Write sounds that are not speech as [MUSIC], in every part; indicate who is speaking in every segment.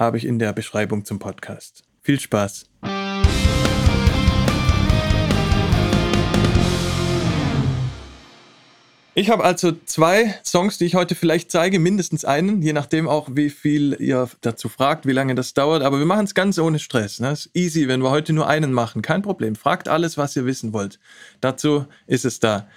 Speaker 1: habe ich in der Beschreibung zum Podcast. Viel Spaß! Ich habe also zwei Songs, die ich heute vielleicht zeige, mindestens einen, je nachdem auch, wie viel ihr dazu fragt, wie lange das dauert. Aber wir machen es ganz ohne Stress. Ne? ist easy, wenn wir heute nur einen machen. Kein Problem. Fragt alles, was ihr wissen wollt. Dazu ist es da.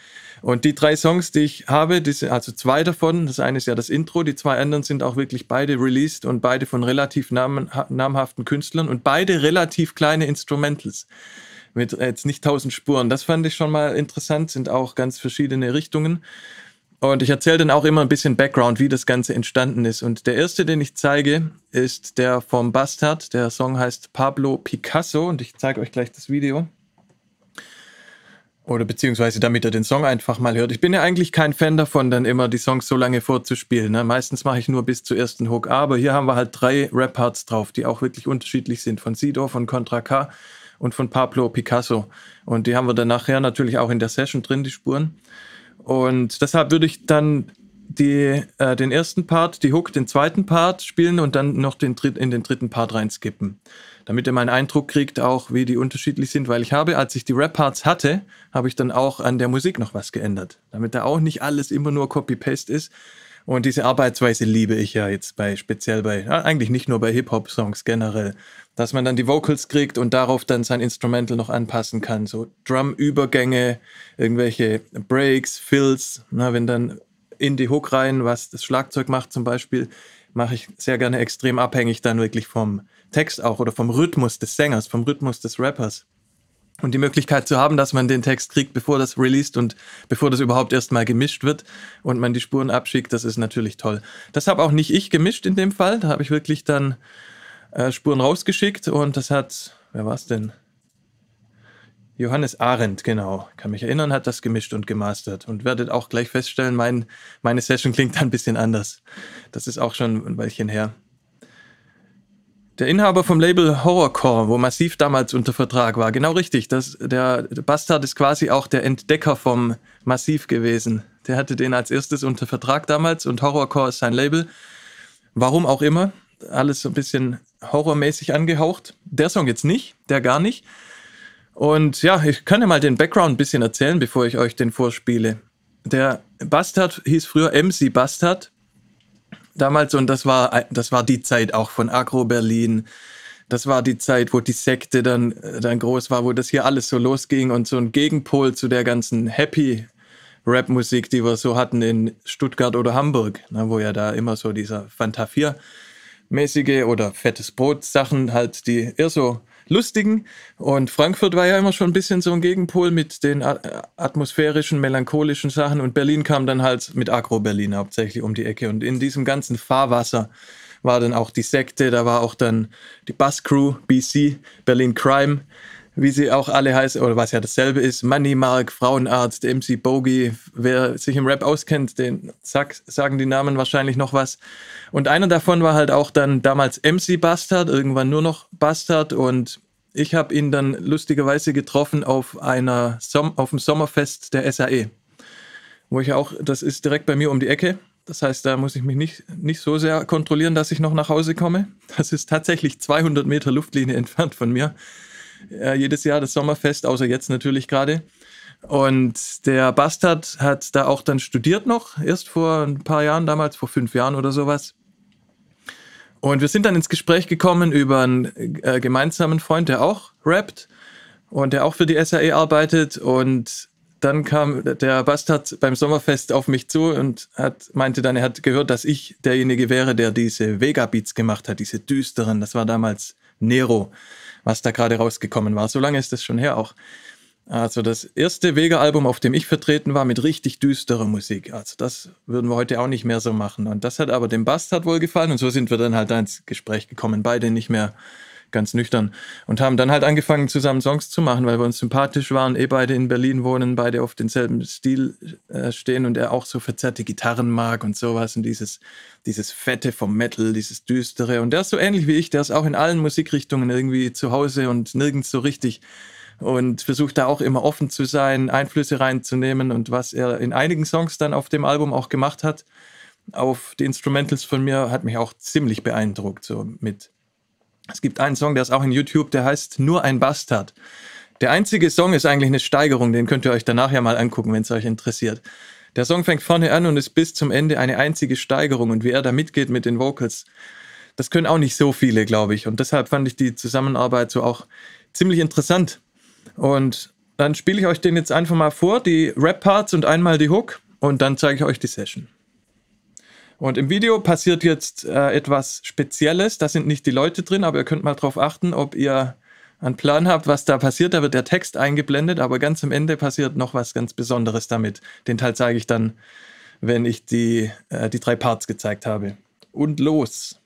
Speaker 1: Und die drei Songs, die ich habe, die sind also zwei davon. Das eine ist ja das Intro, die zwei anderen sind auch wirklich beide released und beide von relativ namhaften Künstlern und beide relativ kleine Instrumentals. Mit jetzt nicht tausend Spuren. Das fand ich schon mal interessant, sind auch ganz verschiedene Richtungen. Und ich erzähle dann auch immer ein bisschen Background, wie das Ganze entstanden ist. Und der erste, den ich zeige, ist der vom Bastard. Der Song heißt Pablo Picasso und ich zeige euch gleich das Video. Oder beziehungsweise damit er den Song einfach mal hört. Ich bin ja eigentlich kein Fan davon, dann immer die Songs so lange vorzuspielen. Ne? Meistens mache ich nur bis zur ersten Hook. Aber hier haben wir halt drei Rap-Parts drauf, die auch wirklich unterschiedlich sind. Von Sido, von Contra K und von Pablo Picasso. Und die haben wir dann nachher natürlich auch in der Session drin, die Spuren. Und deshalb würde ich dann die, äh, den ersten Part, die Hook, den zweiten Part spielen und dann noch den dritt, in den dritten Part reinskippen damit ihr mal einen Eindruck kriegt, auch wie die unterschiedlich sind, weil ich habe, als ich die Rap-Parts hatte, habe ich dann auch an der Musik noch was geändert, damit da auch nicht alles immer nur Copy-Paste ist. Und diese Arbeitsweise liebe ich ja jetzt bei, speziell bei, eigentlich nicht nur bei Hip-Hop-Songs generell, dass man dann die Vocals kriegt und darauf dann sein Instrumental noch anpassen kann. So Drum-Übergänge, irgendwelche Breaks, Fills, na, wenn dann in die Hook rein, was das Schlagzeug macht zum Beispiel, mache ich sehr gerne extrem abhängig dann wirklich vom Text auch oder vom Rhythmus des Sängers, vom Rhythmus des Rappers. Und die Möglichkeit zu haben, dass man den Text kriegt, bevor das released und bevor das überhaupt erstmal gemischt wird und man die Spuren abschickt, das ist natürlich toll. Das habe auch nicht ich gemischt in dem Fall. Da habe ich wirklich dann äh, Spuren rausgeschickt und das hat, wer war es denn? Johannes Arendt, genau, kann mich erinnern, hat das gemischt und gemastert. Und werdet auch gleich feststellen, mein, meine Session klingt ein bisschen anders. Das ist auch schon ein Weilchen her. Der Inhaber vom Label Horrorcore, wo Massiv damals unter Vertrag war, genau richtig. Das, der, Bastard ist quasi auch der Entdecker vom Massiv gewesen. Der hatte den als erstes unter Vertrag damals und Horrorcore ist sein Label. Warum auch immer. Alles so ein bisschen horrormäßig angehaucht. Der Song jetzt nicht, der gar nicht. Und ja, ich kann ja mal den Background ein bisschen erzählen, bevor ich euch den vorspiele. Der Bastard hieß früher MC Bastard damals und das war, das war die Zeit auch von Agro Berlin. Das war die Zeit, wo die Sekte dann, dann groß war, wo das hier alles so losging und so ein Gegenpol zu der ganzen Happy Rap-Musik, die wir so hatten in Stuttgart oder Hamburg, ne, wo ja da immer so dieser Fanta 4-mäßige oder fettes Brot-Sachen halt, die eher so lustigen. Und Frankfurt war ja immer schon ein bisschen so ein Gegenpol mit den atmosphärischen, melancholischen Sachen. Und Berlin kam dann halt mit Agro-Berlin hauptsächlich um die Ecke. Und in diesem ganzen Fahrwasser war dann auch die Sekte, da war auch dann die Bus-Crew, BC, Berlin Crime, wie sie auch alle heißen, oder was ja dasselbe ist, Money Mark, Frauenarzt, MC Bogey, wer sich im Rap auskennt, den sag, sagen die Namen wahrscheinlich noch was. Und einer davon war halt auch dann damals MC Bastard, irgendwann nur noch Bastard und ich habe ihn dann lustigerweise getroffen auf einer Som auf dem Sommerfest der SAE, wo ich auch, das ist direkt bei mir um die Ecke. Das heißt, da muss ich mich nicht, nicht so sehr kontrollieren, dass ich noch nach Hause komme. Das ist tatsächlich 200 Meter Luftlinie entfernt von mir. Äh, jedes Jahr das Sommerfest, außer jetzt natürlich gerade. Und der Bastard hat da auch dann studiert noch, erst vor ein paar Jahren, damals vor fünf Jahren oder sowas. Und wir sind dann ins Gespräch gekommen über einen äh, gemeinsamen Freund, der auch rappt und der auch für die SAE arbeitet. Und dann kam der Bastard beim Sommerfest auf mich zu und hat, meinte dann, er hat gehört, dass ich derjenige wäre, der diese Vega-Beats gemacht hat, diese düsteren. Das war damals Nero, was da gerade rausgekommen war. So lange ist das schon her auch. Also das erste Vega-Album, auf dem ich vertreten war, mit richtig düsterer Musik. Also das würden wir heute auch nicht mehr so machen. Und das hat aber dem Bastard wohl gefallen und so sind wir dann halt ins Gespräch gekommen. Beide nicht mehr ganz nüchtern. Und haben dann halt angefangen, zusammen Songs zu machen, weil wir uns sympathisch waren, eh beide in Berlin wohnen, beide auf denselben Stil äh, stehen und er auch so verzerrte Gitarren mag und sowas und dieses, dieses Fette vom Metal, dieses Düstere. Und der ist so ähnlich wie ich, der ist auch in allen Musikrichtungen irgendwie zu Hause und nirgends so richtig und versucht da auch immer offen zu sein, Einflüsse reinzunehmen und was er in einigen Songs dann auf dem Album auch gemacht hat, auf die Instrumentals von mir, hat mich auch ziemlich beeindruckt, so mit es gibt einen Song, der ist auch in YouTube, der heißt Nur ein Bastard. Der einzige Song ist eigentlich eine Steigerung, den könnt ihr euch danach ja mal angucken, wenn es euch interessiert. Der Song fängt vorne an und ist bis zum Ende eine einzige Steigerung und wie er da mitgeht mit den Vocals, das können auch nicht so viele, glaube ich. Und deshalb fand ich die Zusammenarbeit so auch ziemlich interessant. Und dann spiele ich euch den jetzt einfach mal vor, die Rap-Parts und einmal die Hook und dann zeige ich euch die Session. Und im Video passiert jetzt äh, etwas Spezielles. Da sind nicht die Leute drin, aber ihr könnt mal darauf achten, ob ihr einen Plan habt, was da passiert. Da wird der Text eingeblendet, aber ganz am Ende passiert noch was ganz Besonderes damit. Den Teil zeige ich dann, wenn ich die, äh, die drei Parts gezeigt habe. Und los!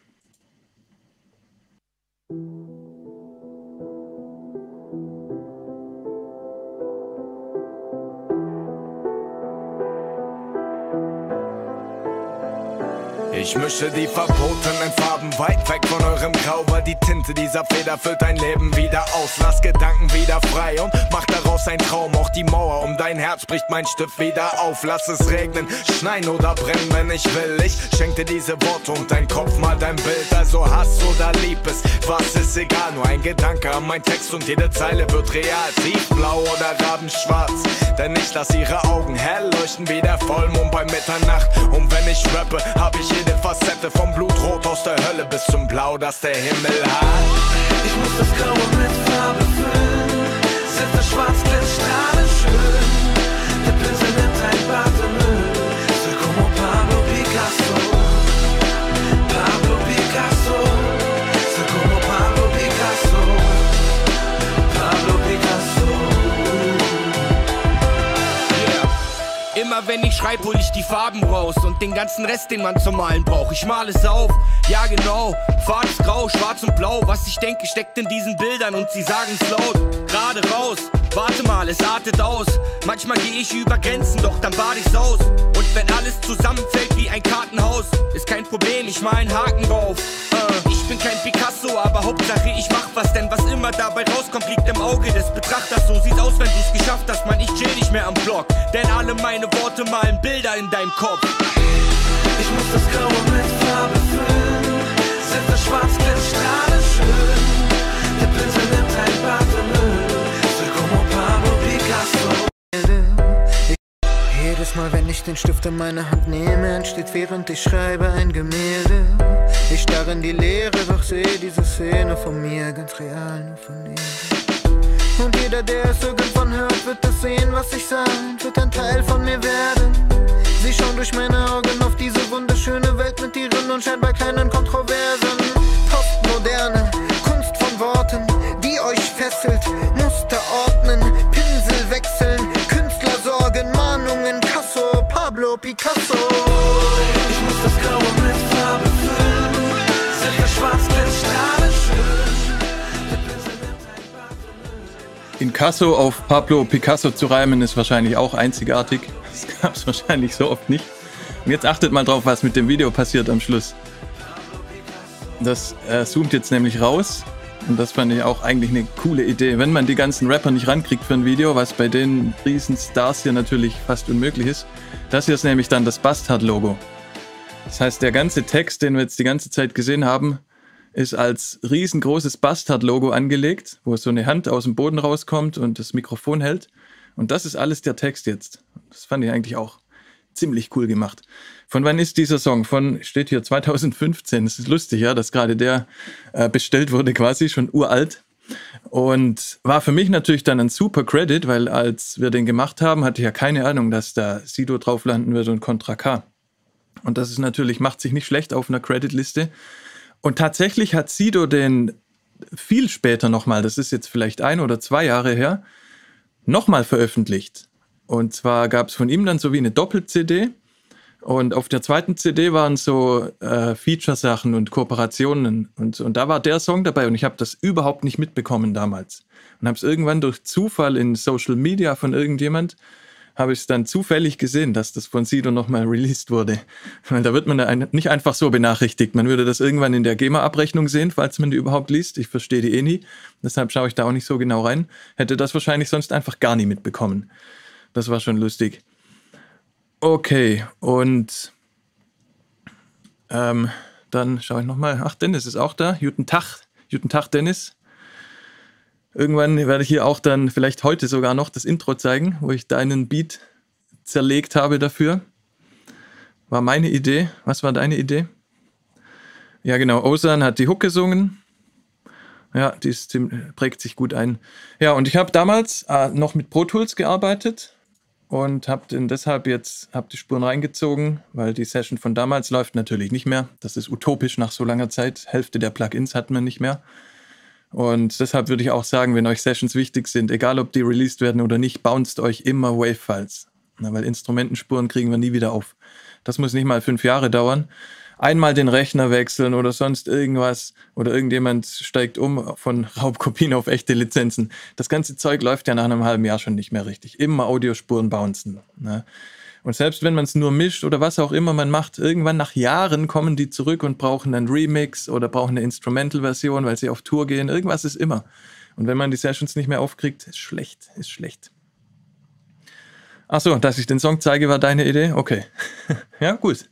Speaker 2: Ich mische die verbotenen Farben weit weg von eurem Grau, weil die Tinte dieser Feder füllt dein Leben wieder aus. Lass Gedanken wieder frei und mach daraus ein Traum. Auch die Mauer um dein Herz bricht mein Stift wieder auf. Lass es regnen, schneien oder brennen, wenn ich will. Ich schenk dir diese Worte und dein Kopf mal dein Bild. Also Hass oder Lieb es, was ist egal. Nur ein Gedanke an mein Text und jede Zeile wird real. Tiefblau oder rabenschwarz, denn ich lass ihre Augen hell leuchten wie der Vollmond bei Mitternacht. Und wenn ich rappe, hab ich jede Facette vom Blutrot aus der Hölle bis zum Blau, das der Himmel hat.
Speaker 3: Ich muss das Graue mit Farbe füllen, sind das Schwarz strahlend
Speaker 4: Immer wenn ich schreibe, hol ich die Farben raus und den ganzen Rest, den man zum Malen braucht. Ich male es auf, ja genau, fades Grau, schwarz und blau. Was ich denke, steckt in diesen Bildern und sie sagen's laut. Gerade raus, warte mal, es artet aus. Manchmal gehe ich über Grenzen, doch dann bad ich's aus. Und wenn alles zusammenfällt wie ein Kartenhaus, ist kein Problem, ich mal einen Haken drauf. Äh, ich bin kein Picasso, aber Hauptsache ich mach was, denn was immer dabei rauskommt, liegt im Auge des Betrachters. So sieht's aus, wenn du's geschafft hast, man, ich chill nicht mehr am Block. Denn alle meine Worte malen Bilder in deinem Kopf.
Speaker 3: Ich muss das Graue mit Farbe füllen, sind das Schwarz strahlend schön. Der Pinsel nimmt ein Bad
Speaker 5: Mal, wenn ich den Stift in meine Hand nehme, entsteht während ich schreibe ein Gemälde. Ich starre in die Leere, doch sehe diese Szene von mir ganz real, nur von ihr. Und jeder, der es irgendwann hört, wird es sehen, was ich sag, wird ein Teil von mir werden. Sie schauen durch meine Augen auf diese wunderschöne Welt mit ihren unscheinbar kleinen Kontroversen. Postmoderne Kunst von Worten, die euch fesselt. Pablo Picasso.
Speaker 3: Ich muss das Graue mit Farbe füllen, das Schwarz strahlend.
Speaker 1: In Casso auf Pablo Picasso zu reimen ist wahrscheinlich auch einzigartig. Das gab es wahrscheinlich so oft nicht. Und jetzt achtet mal drauf, was mit dem Video passiert am Schluss. Das äh, zoomt jetzt nämlich raus. Und das fand ich auch eigentlich eine coole Idee. Wenn man die ganzen Rapper nicht rankriegt für ein Video, was bei den Riesenstars hier natürlich fast unmöglich ist, das hier ist nämlich dann das Bastard-Logo. Das heißt, der ganze Text, den wir jetzt die ganze Zeit gesehen haben, ist als riesengroßes Bastard-Logo angelegt, wo so eine Hand aus dem Boden rauskommt und das Mikrofon hält. Und das ist alles der Text jetzt. Das fand ich eigentlich auch ziemlich cool gemacht. Von wann ist dieser Song? Von, steht hier 2015. Es ist lustig, ja, dass gerade der äh, bestellt wurde, quasi schon uralt. Und war für mich natürlich dann ein super Credit, weil als wir den gemacht haben, hatte ich ja keine Ahnung, dass da Sido drauf landen wird und Contra K. Und das ist natürlich, macht sich nicht schlecht auf einer Creditliste. Und tatsächlich hat Sido den viel später nochmal, das ist jetzt vielleicht ein oder zwei Jahre her, nochmal veröffentlicht. Und zwar gab es von ihm dann so wie eine Doppel-CD Und auf der zweiten CD waren so äh, Feature-Sachen und Kooperationen. Und, und da war der Song dabei und ich habe das überhaupt nicht mitbekommen damals. Und habe es irgendwann durch Zufall in Social Media von irgendjemand, habe ich es dann zufällig gesehen, dass das von Sido nochmal released wurde. Weil da wird man nicht einfach so benachrichtigt. Man würde das irgendwann in der GEMA-Abrechnung sehen, falls man die überhaupt liest. Ich verstehe die eh nie. Deshalb schaue ich da auch nicht so genau rein. Hätte das wahrscheinlich sonst einfach gar nie mitbekommen. Das war schon lustig. Okay, und ähm, dann schaue ich nochmal. Ach, Dennis ist auch da. Guten Tag. Guten Tag, Dennis. Irgendwann werde ich hier auch dann vielleicht heute sogar noch das Intro zeigen, wo ich deinen Beat zerlegt habe dafür. War meine Idee. Was war deine Idee? Ja, genau. Osan hat die Hook gesungen. Ja, die ist, prägt sich gut ein. Ja, und ich habe damals äh, noch mit Pro Tools gearbeitet und habe deshalb jetzt hab die Spuren reingezogen, weil die Session von damals läuft natürlich nicht mehr. Das ist utopisch nach so langer Zeit. Hälfte der Plugins hat man nicht mehr. Und deshalb würde ich auch sagen, wenn euch Sessions wichtig sind, egal ob die released werden oder nicht, bounced euch immer Wave-Files. Weil Instrumentenspuren kriegen wir nie wieder auf. Das muss nicht mal fünf Jahre dauern. Einmal den Rechner wechseln oder sonst irgendwas oder irgendjemand steigt um von Raubkopien auf echte Lizenzen. Das ganze Zeug läuft ja nach einem halben Jahr schon nicht mehr richtig. Immer Audiospuren bouncen. Ne? Und selbst wenn man es nur mischt oder was auch immer man macht, irgendwann nach Jahren kommen die zurück und brauchen einen Remix oder brauchen eine Instrumental-Version, weil sie auf Tour gehen. Irgendwas ist immer. Und wenn man die Sessions nicht mehr aufkriegt, ist schlecht, ist schlecht. Achso, dass ich den Song zeige, war deine Idee? Okay. [LAUGHS] ja, gut.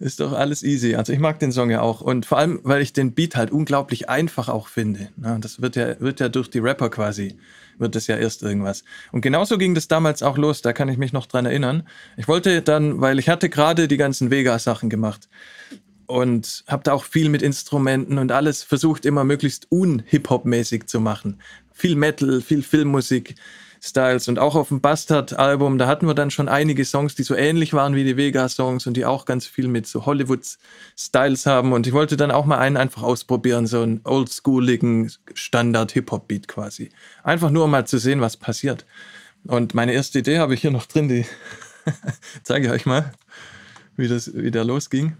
Speaker 1: Ist doch alles easy. Also ich mag den Song ja auch. Und vor allem, weil ich den Beat halt unglaublich einfach auch finde. Das wird ja, wird ja durch die Rapper quasi wird es ja erst irgendwas. Und genauso ging das damals auch los, da kann ich mich noch dran erinnern. Ich wollte dann, weil ich hatte gerade die ganzen Vega-Sachen gemacht und habe da auch viel mit Instrumenten und alles versucht, immer möglichst un-Hip-Hop-mäßig zu machen. Viel Metal, viel Filmmusik. Styles. Und auch auf dem Bastard-Album, da hatten wir dann schon einige Songs, die so ähnlich waren wie die Vega-Songs und die auch ganz viel mit so Hollywood-Styles haben. Und ich wollte dann auch mal einen einfach ausprobieren, so einen oldschooligen Standard-Hip-Hop-Beat quasi. Einfach nur, um mal zu sehen, was passiert. Und meine erste Idee habe ich hier noch drin, die [LAUGHS] zeige ich euch mal, wie das wieder losging.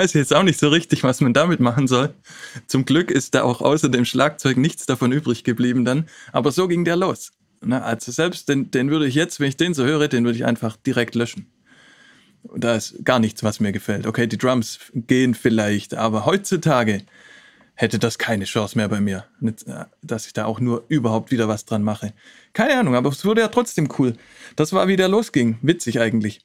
Speaker 1: Weiß jetzt auch nicht so richtig, was man damit machen soll. Zum Glück ist da auch außer dem Schlagzeug nichts davon übrig geblieben dann. Aber so ging der los. Na, also selbst den, den würde ich jetzt, wenn ich den so höre, den würde ich einfach direkt löschen. Da ist gar nichts, was mir gefällt. Okay, die Drums gehen vielleicht, aber heutzutage hätte das keine Chance mehr bei mir, dass ich da auch nur überhaupt wieder was dran mache. Keine Ahnung, aber es wurde ja trotzdem cool. Das war, wie der losging. Witzig eigentlich.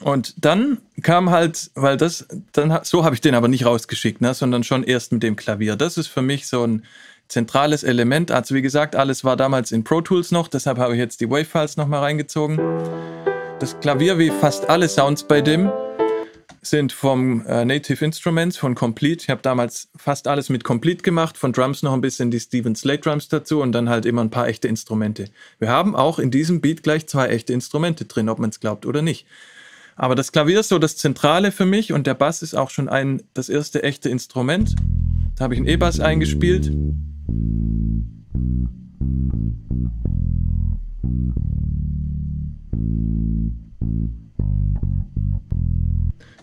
Speaker 1: Und dann kam halt, weil das, dann so habe ich den aber nicht rausgeschickt, ne, sondern schon erst mit dem Klavier. Das ist für mich so ein zentrales Element. Also wie gesagt, alles war damals in Pro Tools noch, deshalb habe ich jetzt die Wavefiles nochmal reingezogen. Das Klavier, wie fast alle Sounds bei dem, sind vom äh, Native Instruments, von Complete. Ich habe damals fast alles mit Complete gemacht, von Drums noch ein bisschen die Steven Slate Drums dazu und dann halt immer ein paar echte Instrumente. Wir haben auch in diesem Beat gleich zwei echte Instrumente drin, ob man es glaubt oder nicht. Aber das Klavier ist so das Zentrale für mich und der Bass ist auch schon ein, das erste echte Instrument. Da habe ich einen E-Bass eingespielt.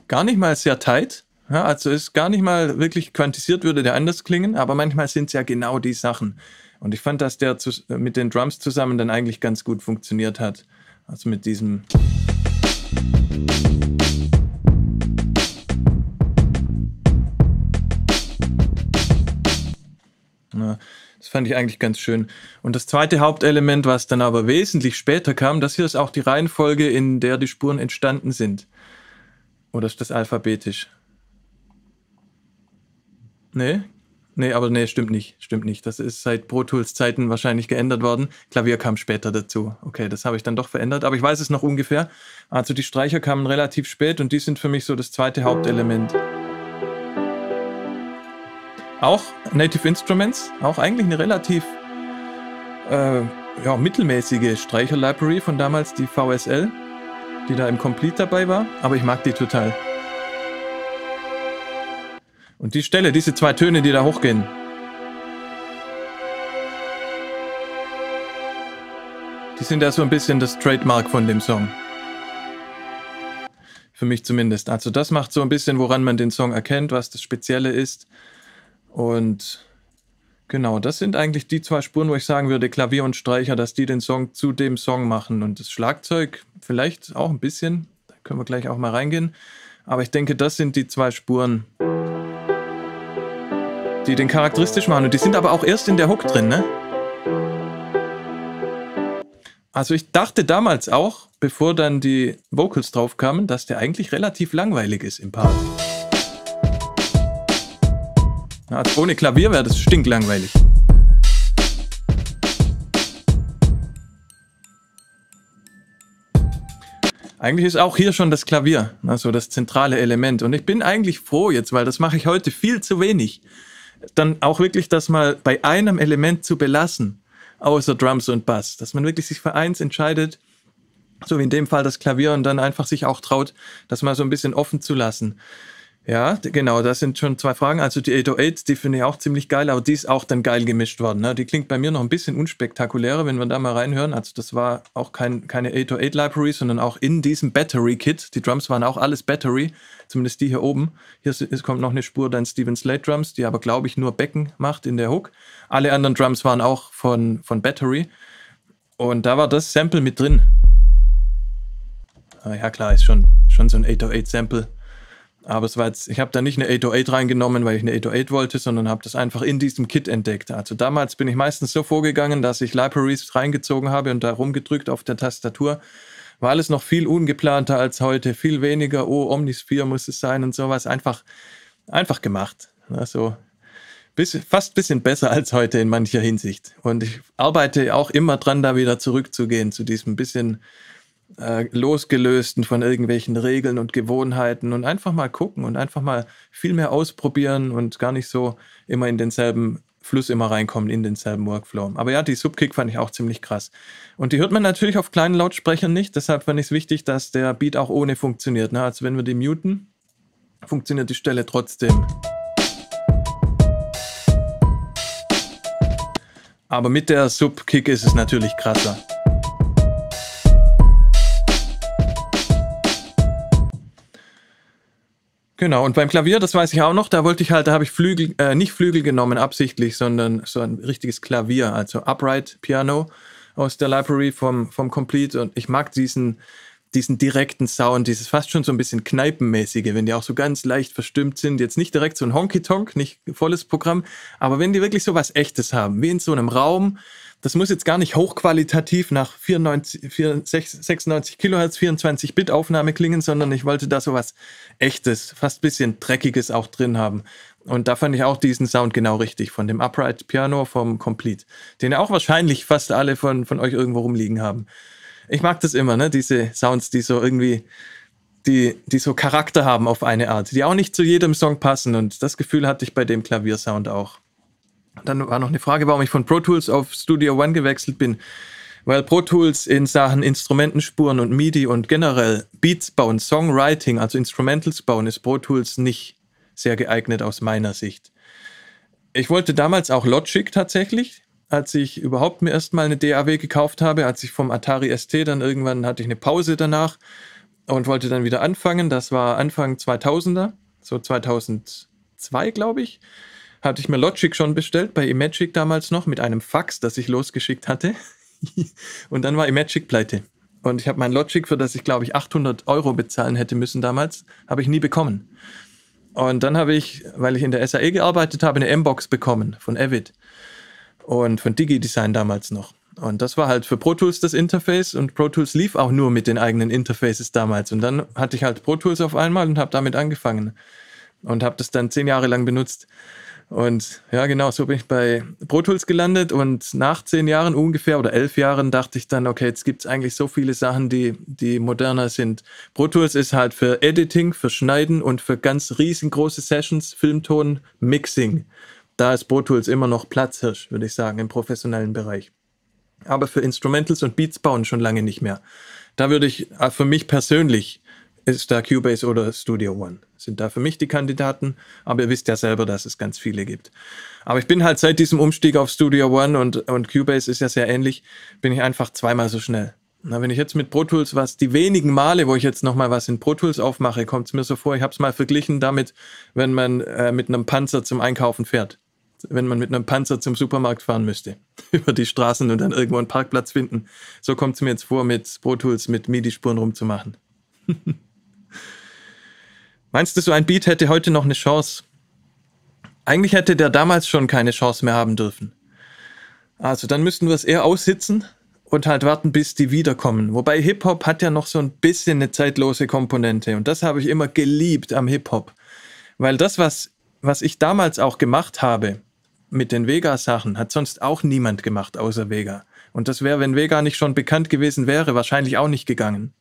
Speaker 1: Gar nicht mal sehr tight. Ja, also ist gar nicht mal wirklich quantisiert, würde der anders klingen, aber manchmal sind es ja genau die Sachen. Und ich fand, dass der zu, mit den Drums zusammen dann eigentlich ganz gut funktioniert hat. Also mit diesem. Das fand ich eigentlich ganz schön. Und das zweite Hauptelement, was dann aber wesentlich später kam, das hier ist auch die Reihenfolge, in der die Spuren entstanden sind. Oder ist das alphabetisch? Nee? Nee, aber nee, stimmt nicht. Stimmt nicht. Das ist seit Pro Tools Zeiten wahrscheinlich geändert worden. Klavier kam später dazu. Okay, das habe ich dann doch verändert, aber ich weiß es noch ungefähr. Also die Streicher kamen relativ spät und die sind für mich so das zweite Hauptelement. Auch Native Instruments, auch eigentlich eine relativ äh, ja, mittelmäßige Streicher-Library von damals, die VSL, die da im Complete dabei war, aber ich mag die total. Und die Stelle, diese zwei Töne, die da hochgehen. Die sind ja so ein bisschen das Trademark von dem Song. Für mich zumindest. Also das macht so ein bisschen, woran man den Song erkennt, was das Spezielle ist. Und genau, das sind eigentlich die zwei Spuren, wo ich sagen würde, Klavier und Streicher, dass die den Song zu dem Song machen. Und das Schlagzeug vielleicht auch ein bisschen. Da können wir gleich auch mal reingehen. Aber ich denke, das sind die zwei Spuren, die den charakteristisch machen. Und die sind aber auch erst in der Hook drin, ne? Also ich dachte damals auch, bevor dann die Vocals drauf kamen, dass der eigentlich relativ langweilig ist im Part. Also ohne Klavier wäre das stinklangweilig. Eigentlich ist auch hier schon das Klavier, also das zentrale Element. Und ich bin eigentlich froh jetzt, weil das mache ich heute viel zu wenig dann auch wirklich das mal bei einem Element zu belassen, außer Drums und Bass. Dass man wirklich sich für eins entscheidet, so wie in dem Fall das Klavier und dann einfach sich auch traut, das mal so ein bisschen offen zu lassen. Ja, genau, das sind schon zwei Fragen. Also die 808, die finde ich auch ziemlich geil, aber die ist auch dann geil gemischt worden. Ne? Die klingt bei mir noch ein bisschen unspektakulärer, wenn wir da mal reinhören. Also das war auch kein, keine 808 Library, sondern auch in diesem Battery Kit. Die Drums waren auch alles Battery, zumindest die hier oben. Hier ist, kommt noch eine Spur dann Steven Slate Drums, die aber glaube ich nur Becken macht in der Hook. Alle anderen Drums waren auch von, von Battery. Und da war das Sample mit drin. Ah, ja klar, ist schon, schon so ein 808 Sample. Aber es war jetzt, ich habe da nicht eine 808 reingenommen, weil ich eine 808 wollte, sondern habe das einfach in diesem Kit entdeckt. Also damals bin ich meistens so vorgegangen, dass ich Libraries reingezogen habe und da rumgedrückt auf der Tastatur. War alles noch viel ungeplanter als heute, viel weniger, oh, Omnisphere muss es sein und sowas. Einfach, einfach gemacht. Also bis, fast ein bisschen besser als heute in mancher Hinsicht. Und ich arbeite auch immer dran, da wieder zurückzugehen zu diesem bisschen äh, losgelösten von irgendwelchen Regeln und Gewohnheiten und einfach mal gucken und einfach mal viel mehr ausprobieren und gar nicht so immer in denselben Fluss immer reinkommen, in denselben Workflow. Aber ja, die Subkick fand ich auch ziemlich krass. Und die hört man natürlich auf kleinen Lautsprechern nicht, deshalb fand ich es wichtig, dass der Beat auch ohne funktioniert. Ne? Also wenn wir die muten, funktioniert die Stelle trotzdem. Aber mit der Subkick ist es natürlich krasser. Genau, und beim Klavier, das weiß ich auch noch, da wollte ich halt, da habe ich Flügel, äh, nicht Flügel genommen absichtlich, sondern so ein richtiges Klavier, also Upright Piano aus der Library vom, vom Complete. Und ich mag diesen, diesen direkten Sound, dieses fast schon so ein bisschen Kneipenmäßige, wenn die auch so ganz leicht verstimmt sind. Jetzt nicht direkt so ein Honky-Tonk, nicht volles Programm, aber wenn die wirklich so was Echtes haben, wie in so einem Raum, das muss jetzt gar nicht hochqualitativ nach 94, 94, 96 Kilohertz 24 Bit Aufnahme klingen, sondern ich wollte da so was echtes, fast bisschen dreckiges auch drin haben. Und da fand ich auch diesen Sound genau richtig von dem Upright Piano vom Complete, den ja auch wahrscheinlich fast alle von, von euch irgendwo rumliegen haben. Ich mag das immer, ne? Diese Sounds, die so irgendwie, die, die so Charakter haben auf eine Art, die auch nicht zu jedem Song passen. Und das Gefühl hatte ich bei dem Klaviersound auch. Dann war noch eine Frage, warum ich von Pro Tools auf Studio One gewechselt bin. Weil Pro Tools in Sachen Instrumentenspuren und MIDI und generell Beats bauen, Songwriting, also Instrumentals bauen, ist Pro Tools nicht sehr geeignet aus meiner Sicht. Ich wollte damals auch Logic tatsächlich, als ich überhaupt mir erstmal eine DAW gekauft habe, als ich vom Atari ST dann irgendwann hatte ich eine Pause danach und wollte dann wieder anfangen. Das war Anfang 2000er, so 2002 glaube ich hatte ich mir Logic schon bestellt, bei Imagic damals noch, mit einem Fax, das ich losgeschickt hatte. [LAUGHS] und dann war Imagic pleite. Und ich habe mein Logic, für das ich glaube ich 800 Euro bezahlen hätte müssen damals, habe ich nie bekommen. Und dann habe ich, weil ich in der SAE gearbeitet habe, eine M-Box bekommen von Avid und von DigiDesign damals noch. Und das war halt für Pro Tools das Interface und Pro Tools lief auch nur mit den eigenen Interfaces damals. Und dann hatte ich halt Pro Tools auf einmal und habe damit angefangen und habe das dann zehn Jahre lang benutzt. Und ja, genau, so bin ich bei Pro Tools gelandet und nach zehn Jahren ungefähr oder elf Jahren dachte ich dann, okay, jetzt gibt es eigentlich so viele Sachen, die, die moderner sind. Pro Tools ist halt für Editing, für Schneiden und für ganz riesengroße Sessions, Filmton, Mixing. Da ist Pro Tools immer noch Platzhirsch, würde ich sagen, im professionellen Bereich. Aber für Instrumentals und Beats bauen schon lange nicht mehr. Da würde ich äh, für mich persönlich ist da Cubase oder Studio One. Sind da für mich die Kandidaten, aber ihr wisst ja selber, dass es ganz viele gibt. Aber ich bin halt seit diesem Umstieg auf Studio One und, und Cubase ist ja sehr ähnlich, bin ich einfach zweimal so schnell. Na, wenn ich jetzt mit Pro Tools was, die wenigen Male, wo ich jetzt nochmal was in Pro Tools aufmache, kommt es mir so vor, ich habe es mal verglichen damit, wenn man äh, mit einem Panzer zum Einkaufen fährt. Wenn man mit einem Panzer zum Supermarkt fahren müsste, [LAUGHS] über die Straßen und dann irgendwo einen Parkplatz finden. So kommt es mir jetzt vor, mit Pro Tools mit MIDI-Spuren rumzumachen. [LAUGHS] Meinst du, so ein Beat hätte heute noch eine Chance? Eigentlich hätte der damals schon keine Chance mehr haben dürfen. Also dann müssten wir es eher aussitzen und halt warten, bis die wiederkommen. Wobei Hip-Hop hat ja noch so ein bisschen eine zeitlose Komponente und das habe ich immer geliebt am Hip-Hop. Weil das, was, was ich damals auch gemacht habe mit den Vega-Sachen, hat sonst auch niemand gemacht außer Vega. Und das wäre, wenn Vega nicht schon bekannt gewesen wäre, wahrscheinlich auch nicht gegangen.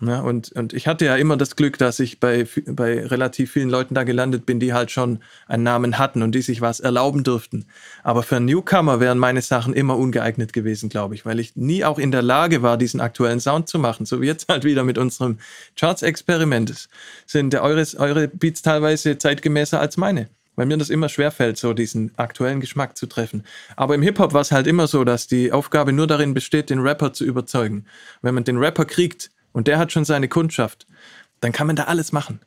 Speaker 1: Ja, und, und ich hatte ja immer das Glück, dass ich bei, bei relativ vielen Leuten da gelandet bin, die halt schon einen Namen hatten und die sich was erlauben durften. Aber für einen Newcomer wären meine Sachen immer ungeeignet gewesen, glaube ich, weil ich nie auch in der Lage war, diesen aktuellen Sound zu machen. So wie jetzt halt wieder mit unserem Charts-Experiment. Sind eure, eure Beats teilweise zeitgemäßer als meine weil mir das immer schwerfällt, so diesen aktuellen Geschmack zu treffen. Aber im Hip-Hop war es halt immer so, dass die Aufgabe nur darin besteht, den Rapper zu überzeugen. Wenn man den Rapper kriegt, und der hat schon seine Kundschaft, dann kann man da alles machen.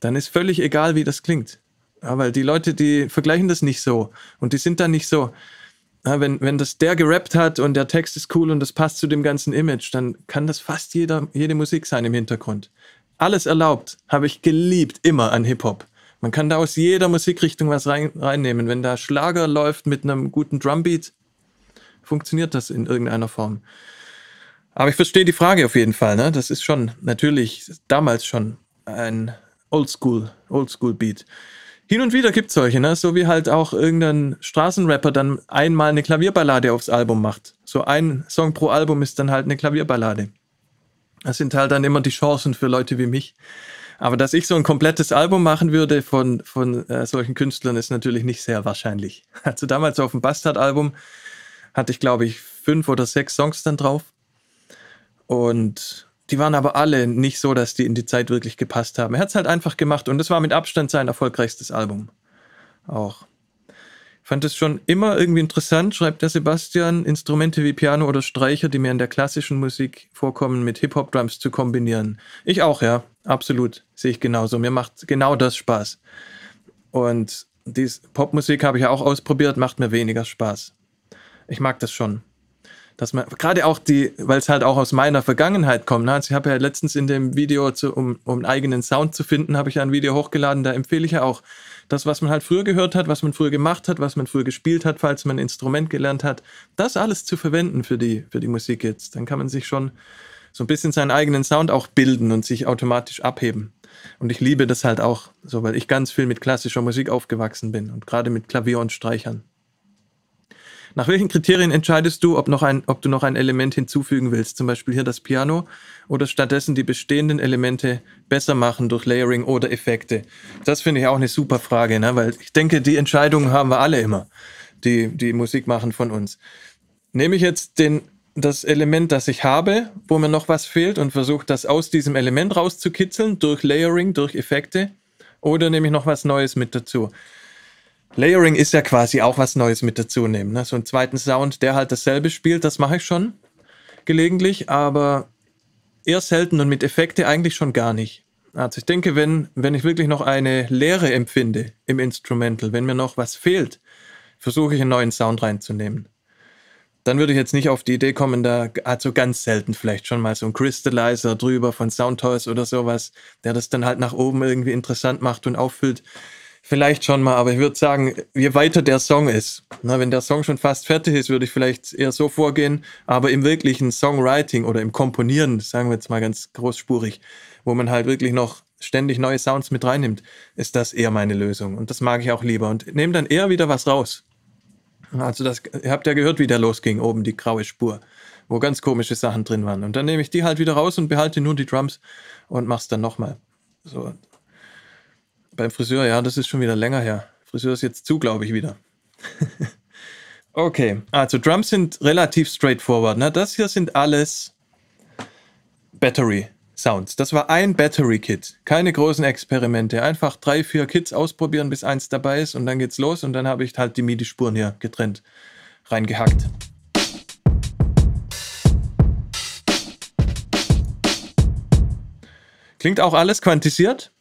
Speaker 1: Dann ist völlig egal, wie das klingt. Ja, weil die Leute, die vergleichen das nicht so und die sind dann nicht so, ja, wenn, wenn das der gerappt hat und der Text ist cool und das passt zu dem ganzen Image, dann kann das fast jeder, jede Musik sein im Hintergrund. Alles erlaubt, habe ich geliebt, immer an Hip-Hop. Man kann da aus jeder Musikrichtung was rein, reinnehmen. Wenn da Schlager läuft mit einem guten Drumbeat, funktioniert das in irgendeiner Form. Aber ich verstehe die Frage auf jeden Fall. Ne? Das ist schon natürlich damals schon ein Oldschool, Oldschool-Beat. Hin und wieder gibt es solche, ne? so wie halt auch irgendein Straßenrapper dann einmal eine Klavierballade aufs Album macht. So ein Song pro Album ist dann halt eine Klavierballade. Das sind halt dann immer die Chancen für Leute wie mich. Aber dass ich so ein komplettes Album machen würde von, von äh, solchen Künstlern, ist natürlich nicht sehr wahrscheinlich. [LAUGHS] Also damals auf dem Bastard-Album hatte ich, glaube ich, fünf oder sechs Songs dann drauf. Und die waren aber alle nicht so, dass die in die Zeit wirklich gepasst haben. Er hat es halt einfach gemacht und es war mit Abstand sein erfolgreichstes Album. Auch. Ich fand es schon immer irgendwie interessant, schreibt der Sebastian, Instrumente wie Piano oder Streicher, die mir in der klassischen Musik vorkommen, mit Hip-Hop-Drums zu kombinieren. Ich auch, ja, absolut. Sehe ich genauso. Mir macht genau das Spaß. Und diese Popmusik habe ich ja auch ausprobiert, macht mir weniger Spaß. Ich mag das schon dass man gerade auch die, weil es halt auch aus meiner Vergangenheit kommt. Ne? Also ich habe ja letztens in dem Video, zu, um, um einen eigenen Sound zu finden, habe ich ja ein Video hochgeladen. Da empfehle ich ja auch das, was man halt früher gehört hat, was man früher gemacht hat, was man früher gespielt hat, falls man ein Instrument gelernt hat, das alles zu verwenden für die, für die Musik jetzt. Dann kann man sich schon so ein bisschen seinen eigenen Sound auch bilden und sich automatisch abheben. Und ich liebe das halt auch, so weil ich ganz viel mit klassischer Musik aufgewachsen bin und gerade mit Klavier und Streichern. Nach welchen Kriterien entscheidest du, ob, noch ein, ob du noch ein Element hinzufügen willst? Zum Beispiel hier das Piano oder stattdessen die bestehenden Elemente besser machen durch Layering oder Effekte? Das finde ich auch eine super Frage, ne? weil ich denke, die Entscheidungen haben wir alle immer, die, die Musik machen von uns. Nehme ich jetzt den, das Element, das ich habe, wo mir noch was fehlt und versuche das aus diesem Element rauszukitzeln durch Layering, durch Effekte, oder nehme ich noch was Neues mit dazu? Layering ist ja quasi auch was Neues mit dazu nehmen. Ne? So einen zweiten Sound, der halt dasselbe spielt, das mache ich schon gelegentlich, aber eher selten und mit Effekte eigentlich schon gar nicht. Also ich denke, wenn, wenn ich wirklich noch eine Leere empfinde im Instrumental, wenn mir noch was fehlt, versuche ich einen neuen Sound reinzunehmen. Dann würde ich jetzt nicht auf die Idee kommen, da also ganz selten vielleicht schon mal so ein Crystallizer drüber von Soundtoys oder sowas, der das dann halt nach oben irgendwie interessant macht und auffüllt. Vielleicht schon mal, aber ich würde sagen, je weiter der Song ist, na, wenn der Song schon fast fertig ist, würde ich vielleicht eher so vorgehen, aber im wirklichen Songwriting oder im Komponieren, sagen wir jetzt mal ganz großspurig, wo man halt wirklich noch ständig neue Sounds mit reinnimmt, ist das eher meine Lösung. Und das mag ich auch lieber. Und nehme dann eher wieder was raus. Also das, ihr habt ja gehört, wie der losging, oben die graue Spur, wo ganz komische Sachen drin waren. Und dann nehme ich die halt wieder raus und behalte nur die Drums und mach's dann nochmal. So. Beim Friseur, ja, das ist schon wieder länger her. Friseur ist jetzt zu, glaube ich, wieder. [LAUGHS] okay, also Drums sind relativ straightforward. Ne? Das hier sind alles Battery Sounds. Das war ein Battery Kit. Keine großen Experimente. Einfach drei, vier Kits ausprobieren, bis eins dabei ist und dann geht's los und dann habe ich halt die MIDI-Spuren hier getrennt reingehackt. Klingt auch alles quantisiert.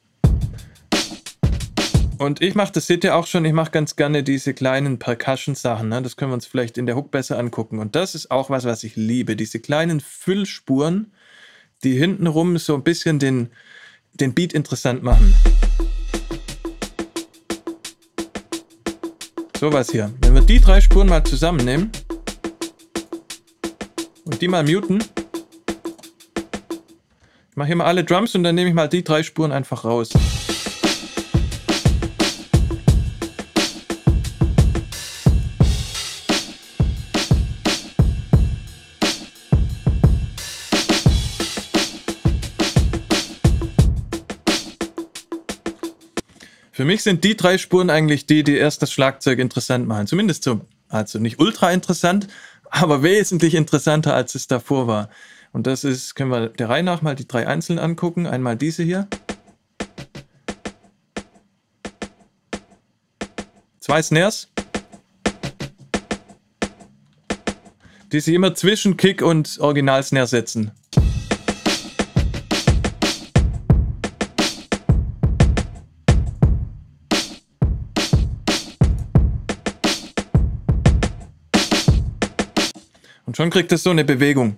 Speaker 1: Und ich mache, das seht ihr auch schon, ich mache ganz gerne diese kleinen Percussion-Sachen. Ne? Das können wir uns vielleicht in der Hook besser angucken. Und das ist auch was, was ich liebe. Diese kleinen Füllspuren, die hintenrum so ein bisschen den, den Beat interessant machen. Sowas hier. Wenn wir die drei Spuren mal zusammennehmen und die mal muten. Ich mache hier mal alle Drums und dann nehme ich mal die drei Spuren einfach raus. Für mich sind die drei Spuren eigentlich die, die erst das Schlagzeug interessant machen. Zumindest so, also nicht ultra interessant, aber wesentlich interessanter, als es davor war. Und das ist, können wir der Reihe nach mal die drei einzeln angucken. Einmal diese hier. Zwei Snares. Die sich immer zwischen Kick und Original-Snare setzen. Und schon kriegt es so eine Bewegung.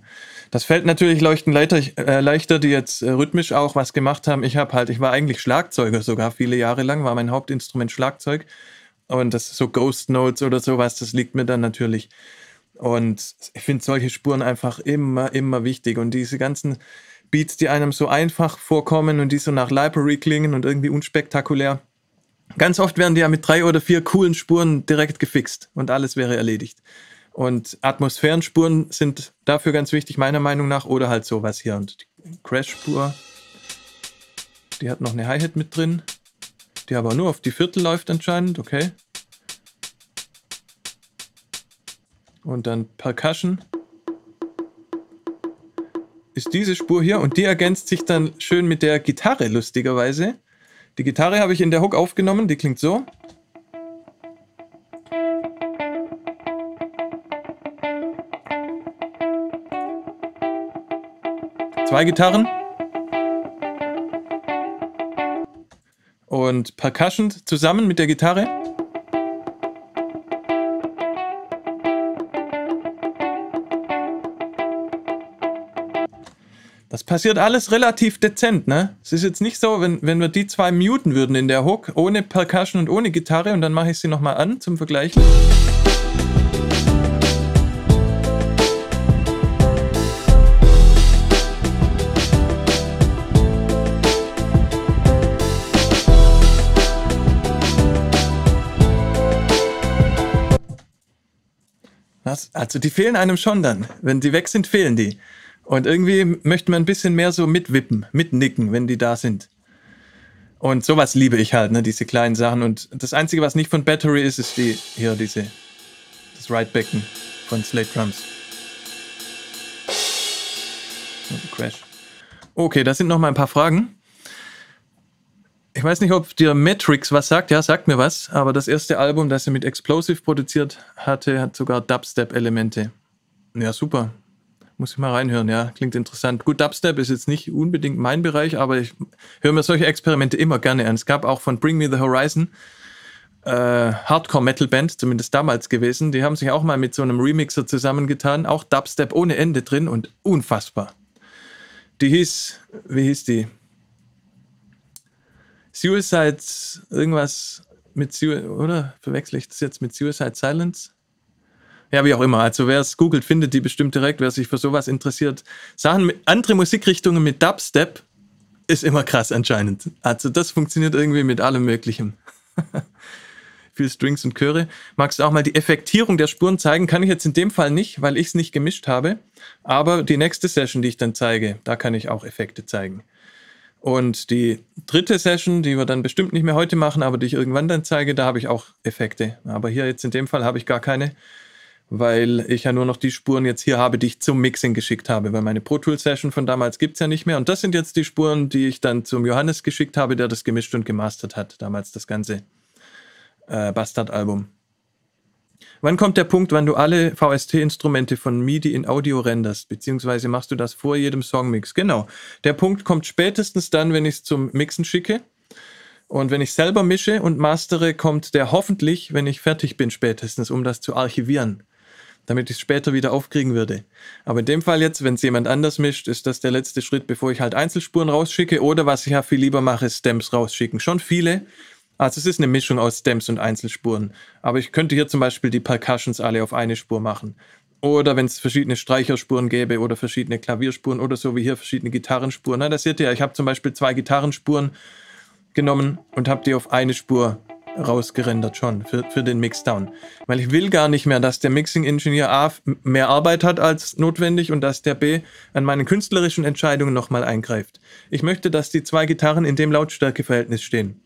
Speaker 1: Das fällt natürlich leuchten leichter, äh, leichter, die jetzt äh, rhythmisch auch was gemacht haben. Ich habe halt, ich war eigentlich Schlagzeuger sogar viele Jahre lang, war mein Hauptinstrument Schlagzeug. Und das so Ghost Notes oder sowas, das liegt mir dann natürlich. Und ich finde solche Spuren einfach immer, immer wichtig. Und diese ganzen Beats, die einem so einfach vorkommen und die so nach Library klingen und irgendwie unspektakulär. Ganz oft werden die ja mit drei oder vier coolen Spuren direkt gefixt und alles wäre erledigt. Und Atmosphärenspuren sind dafür ganz wichtig, meiner Meinung nach, oder halt sowas hier. Und die Crash-Spur, die hat noch eine Hi-Hat mit drin, die aber nur auf die Viertel läuft anscheinend, okay. Und dann Percussion ist diese Spur hier und die ergänzt sich dann schön mit der Gitarre, lustigerweise. Die Gitarre habe ich in der Hook aufgenommen, die klingt so. Zwei Gitarren. Und Percussion zusammen mit der Gitarre. Das passiert alles relativ dezent, ne? Es ist jetzt nicht so, wenn, wenn wir die zwei muten würden in der Hook, ohne Percussion und ohne Gitarre, und dann mache ich sie nochmal an zum Vergleichen. Also die fehlen einem schon dann. Wenn die weg sind, fehlen die. Und irgendwie möchte man ein bisschen mehr so mitwippen, mitnicken, wenn die da sind. Und sowas liebe ich halt, ne, diese kleinen Sachen. Und das Einzige, was nicht von Battery ist, ist die, hier diese, das Ride-Becken von Slate Drums. Crash. Okay, da sind noch mal ein paar Fragen. Ich weiß nicht, ob dir Matrix was sagt. Ja, sagt mir was. Aber das erste Album, das er mit Explosive produziert hatte, hat sogar Dubstep-Elemente. Ja, super. Muss ich mal reinhören, ja. Klingt interessant. Gut, Dubstep ist jetzt nicht unbedingt mein Bereich, aber ich höre mir solche Experimente immer gerne an. Es gab auch von Bring Me the Horizon äh, Hardcore-Metal-Band, zumindest damals gewesen. Die haben sich auch mal mit so einem Remixer zusammengetan. Auch Dubstep ohne Ende drin und unfassbar. Die hieß, wie hieß die? Suicide, irgendwas mit Suicide, oder? Verwechsel ich das jetzt mit Suicide Silence? Ja, wie auch immer. Also wer es googelt, findet die bestimmt direkt, wer sich für sowas interessiert. Sachen mit andere Musikrichtungen mit Dubstep ist immer krass anscheinend. Also das funktioniert irgendwie mit allem Möglichen. [LAUGHS] Viel Strings und Chöre. Magst du auch mal die Effektierung der Spuren zeigen? Kann ich jetzt in dem Fall nicht, weil ich es nicht gemischt habe. Aber die nächste Session, die ich dann zeige, da kann ich auch Effekte zeigen. Und die dritte Session, die wir dann bestimmt nicht mehr heute machen, aber die ich irgendwann dann zeige, da habe ich auch Effekte. Aber hier jetzt in dem Fall habe ich gar keine weil ich ja nur noch die Spuren jetzt hier habe, die ich zum Mixing geschickt habe, weil meine Pro Tool Session von damals gibt es ja nicht mehr. Und das sind jetzt die Spuren, die ich dann zum Johannes geschickt habe, der das gemischt und gemastert hat, damals das ganze äh, Bastard-Album. Wann kommt der Punkt, wann du alle VST-Instrumente von MIDI in Audio renderst, beziehungsweise machst du das vor jedem Songmix? Genau. Der Punkt kommt spätestens dann, wenn ich es zum Mixen schicke. Und wenn ich selber mische und mastere, kommt der hoffentlich, wenn ich fertig bin, spätestens, um das zu archivieren damit ich es später wieder aufkriegen würde. Aber in dem Fall jetzt, wenn es jemand anders mischt, ist das der letzte Schritt, bevor ich halt Einzelspuren rausschicke oder was ich ja viel lieber mache, Stems rausschicken. Schon viele. Also es ist eine Mischung aus Stems und Einzelspuren. Aber ich könnte hier zum Beispiel die Percussions alle auf eine Spur machen. Oder wenn es verschiedene Streicherspuren gäbe oder verschiedene Klavierspuren oder so wie hier verschiedene Gitarrenspuren. Na, das seht ihr ja, ich habe zum Beispiel zwei Gitarrenspuren genommen und habe die auf eine Spur rausgerendert schon für, für den Mixdown. Weil ich will gar nicht mehr, dass der Mixing-Ingenieur A mehr Arbeit hat als notwendig und dass der B an meinen künstlerischen Entscheidungen nochmal eingreift. Ich möchte, dass die zwei Gitarren in dem Lautstärkeverhältnis stehen.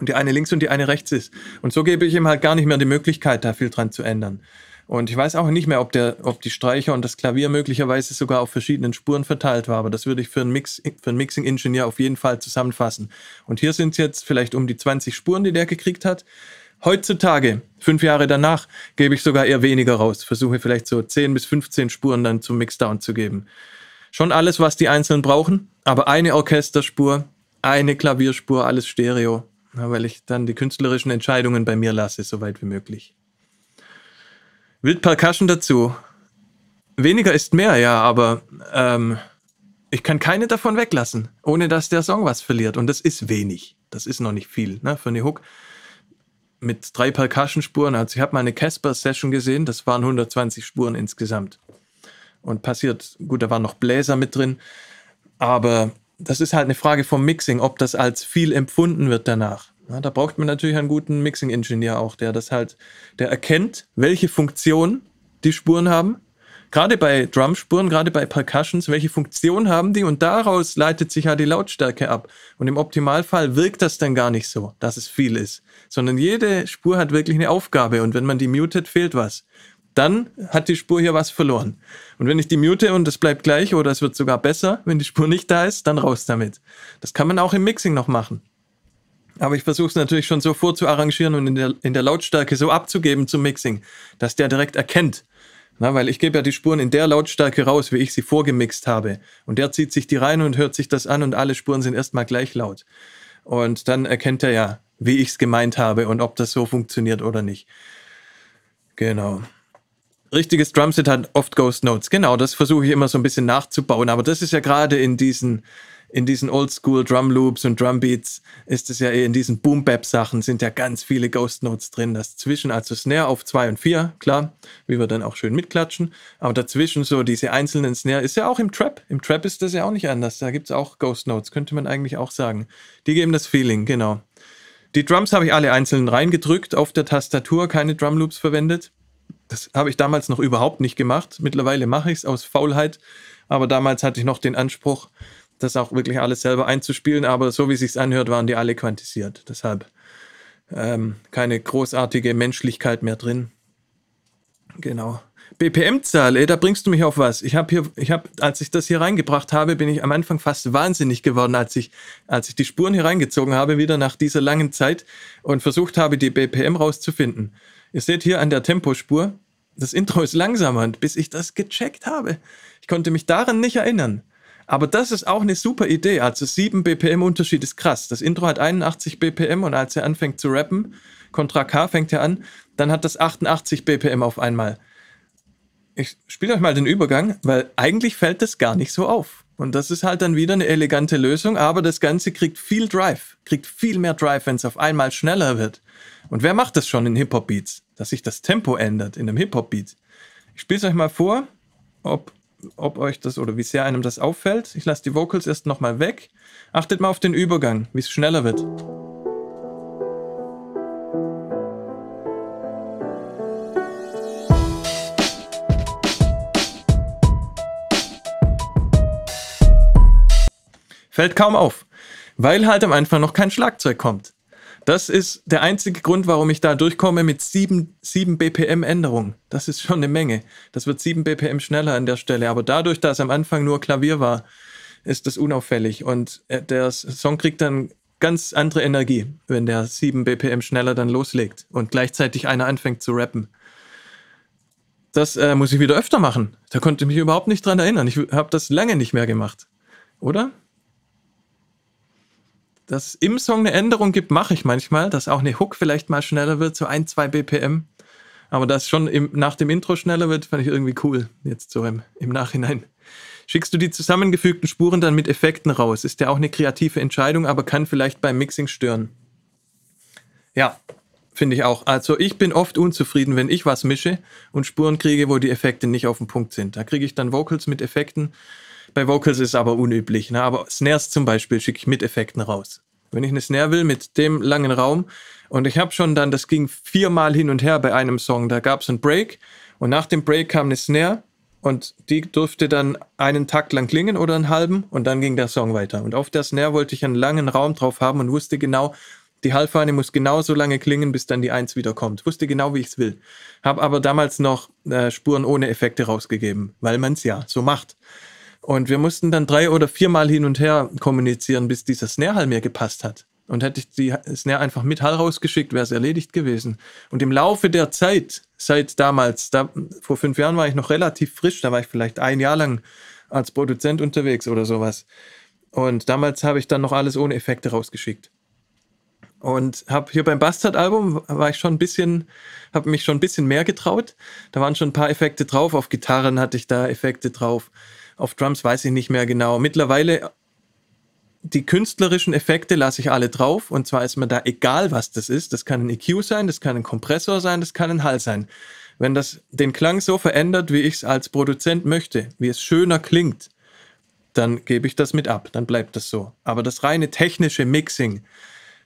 Speaker 1: Und die eine links und die eine rechts ist. Und so gebe ich ihm halt gar nicht mehr die Möglichkeit, da viel dran zu ändern. Und ich weiß auch nicht mehr, ob, der, ob die Streicher und das Klavier möglicherweise sogar auf verschiedenen Spuren verteilt war, aber das würde ich für einen, Mix, für einen Mixing-Ingenieur auf jeden Fall zusammenfassen. Und hier sind es jetzt vielleicht um die 20 Spuren, die der gekriegt hat. Heutzutage, fünf Jahre danach, gebe ich sogar eher weniger raus. Versuche vielleicht so 10 bis 15 Spuren dann zum Mixdown zu geben. Schon alles, was die Einzelnen brauchen, aber eine Orchesterspur, eine Klavierspur, alles Stereo, weil ich dann die künstlerischen Entscheidungen bei mir lasse, soweit wie möglich. Wild Percussion dazu. Weniger ist mehr, ja, aber ähm, ich kann keine davon weglassen, ohne dass der Song was verliert. Und das ist wenig. Das ist noch nicht viel ne, für eine Hook. Mit drei Percussion-Spuren. Also ich habe mal eine Casper-Session gesehen, das waren 120 Spuren insgesamt. Und passiert, gut, da waren noch Bläser mit drin. Aber das ist halt eine Frage vom Mixing, ob das als viel empfunden wird danach. Ja, da braucht man natürlich einen guten Mixing-Ingenieur auch, der das halt, der erkennt, welche Funktion die Spuren haben. Gerade bei Drumspuren, gerade bei Percussions, welche Funktion haben die und daraus leitet sich ja die Lautstärke ab. Und im Optimalfall wirkt das dann gar nicht so, dass es viel ist, sondern jede Spur hat wirklich eine Aufgabe und wenn man die mutet, fehlt was. Dann hat die Spur hier was verloren. Und wenn ich die mute und es bleibt gleich oder es wird sogar besser, wenn die Spur nicht da ist, dann raus damit. Das kann man auch im Mixing noch machen. Aber ich versuche es natürlich schon so vorzuarrangieren und in der, in der Lautstärke so abzugeben zum Mixing, dass der direkt erkennt. Na, weil ich gebe ja die Spuren in der Lautstärke raus, wie ich sie vorgemixt habe. Und der zieht sich die rein und hört sich das an und alle Spuren sind erstmal gleich laut. Und dann erkennt er ja, wie ich es gemeint habe und ob das so funktioniert oder nicht. Genau. Richtiges Drumset hat oft Ghost Notes. Genau, das versuche ich immer so ein bisschen nachzubauen. Aber das ist ja gerade in diesen in diesen Oldschool Drum Loops und Drum Beats ist es ja eh in diesen Boom Bap Sachen sind ja ganz viele Ghost Notes drin. Das zwischen, also Snare auf 2 und 4, klar, wie wir dann auch schön mitklatschen. Aber dazwischen so diese einzelnen Snare ist ja auch im Trap. Im Trap ist das ja auch nicht anders. Da gibt es auch Ghost Notes, könnte man eigentlich auch sagen. Die geben das Feeling, genau. Die Drums habe ich alle einzeln reingedrückt auf der Tastatur, keine Drum Loops verwendet. Das habe ich damals noch überhaupt nicht gemacht. Mittlerweile mache ich es aus Faulheit. Aber damals hatte ich noch den Anspruch, das auch wirklich alles selber einzuspielen, aber so wie es sich anhört, waren die alle quantisiert. Deshalb ähm, keine großartige Menschlichkeit mehr drin. Genau. BPM-Zahl, da bringst du mich auf was. Ich habe hier, ich habe, als ich das hier reingebracht habe, bin ich am Anfang fast wahnsinnig geworden, als ich, als ich die Spuren hier reingezogen habe, wieder nach dieser langen Zeit und versucht habe, die BPM rauszufinden. Ihr seht hier an der Tempospur, das Intro ist langsamer und bis ich das gecheckt habe. Ich konnte mich daran nicht erinnern. Aber das ist auch eine super Idee. Also 7 BPM Unterschied ist krass. Das Intro hat 81 BPM und als er anfängt zu rappen, Contra K fängt er an, dann hat das 88 BPM auf einmal. Ich spiele euch mal den Übergang, weil eigentlich fällt das gar nicht so auf. Und das ist halt dann wieder eine elegante Lösung, aber das Ganze kriegt viel Drive, kriegt viel mehr Drive, wenn es auf einmal schneller wird. Und wer macht das schon in Hip-Hop-Beats, dass sich das Tempo ändert in einem Hip-Hop-Beat? Ich spiele es euch mal vor, ob ob euch das oder wie sehr einem das auffällt. Ich lasse die Vocals erst nochmal weg. Achtet mal auf den Übergang, wie es schneller wird. Fällt kaum auf, weil halt am Anfang noch kein Schlagzeug kommt. Das ist der einzige Grund, warum ich da durchkomme mit 7, 7 BPM Änderung. Das ist schon eine Menge. Das wird 7 BPM schneller an der Stelle. Aber dadurch, dass am Anfang nur Klavier war, ist das unauffällig. Und äh, der Song kriegt dann ganz andere Energie, wenn der 7 BPM schneller dann loslegt und gleichzeitig einer anfängt zu rappen. Das äh, muss ich wieder öfter machen. Da konnte ich mich überhaupt nicht dran erinnern. Ich habe das lange nicht mehr gemacht. Oder? Dass im Song eine Änderung gibt, mache ich manchmal, dass auch eine Hook vielleicht mal schneller wird, so ein, zwei BPM. Aber dass schon im, nach dem Intro schneller wird, fand ich irgendwie cool, jetzt so im, im Nachhinein. Schickst du die zusammengefügten Spuren dann mit Effekten raus? Ist ja auch eine kreative Entscheidung, aber kann vielleicht beim Mixing stören. Ja, finde ich auch. Also ich bin oft unzufrieden, wenn ich was mische und Spuren kriege, wo die Effekte nicht auf dem Punkt sind. Da kriege ich dann Vocals mit Effekten bei Vocals ist es aber unüblich, ne? aber Snares zum Beispiel schicke ich mit Effekten raus. Wenn ich eine Snare will mit dem langen Raum und ich habe schon dann, das ging viermal hin und her bei einem Song, da gab es einen Break und nach dem Break kam eine Snare und die durfte dann einen Takt lang klingen oder einen halben und dann ging der Song weiter. Und auf der Snare wollte ich einen langen Raum drauf haben und wusste genau, die Halbfahne muss genauso lange klingen, bis dann die Eins wieder kommt. Wusste genau, wie ich es will. Habe aber damals noch äh, Spuren ohne Effekte rausgegeben, weil man es ja so macht. Und wir mussten dann drei oder viermal hin und her kommunizieren, bis dieser Snare-Hall mir gepasst hat. Und hätte ich die Snare einfach mit Hall rausgeschickt, wäre es erledigt gewesen. Und im Laufe der Zeit, seit damals, da, vor fünf Jahren war ich noch relativ frisch, da war ich vielleicht ein Jahr lang als Produzent unterwegs oder sowas. Und damals habe ich dann noch alles ohne Effekte rausgeschickt. Und habe hier beim Bastard-Album war ich schon ein bisschen, habe mich schon ein bisschen mehr getraut. Da waren schon ein paar Effekte drauf. Auf Gitarren hatte ich da Effekte drauf. Auf Drums weiß ich nicht mehr genau. Mittlerweile die künstlerischen Effekte lasse ich alle drauf und zwar ist mir da egal, was das ist. Das kann ein EQ sein, das kann ein Kompressor sein, das kann ein Hall sein. Wenn das den Klang so verändert, wie ich es als Produzent möchte, wie es schöner klingt, dann gebe ich das mit ab, dann bleibt das so. Aber das reine technische Mixing,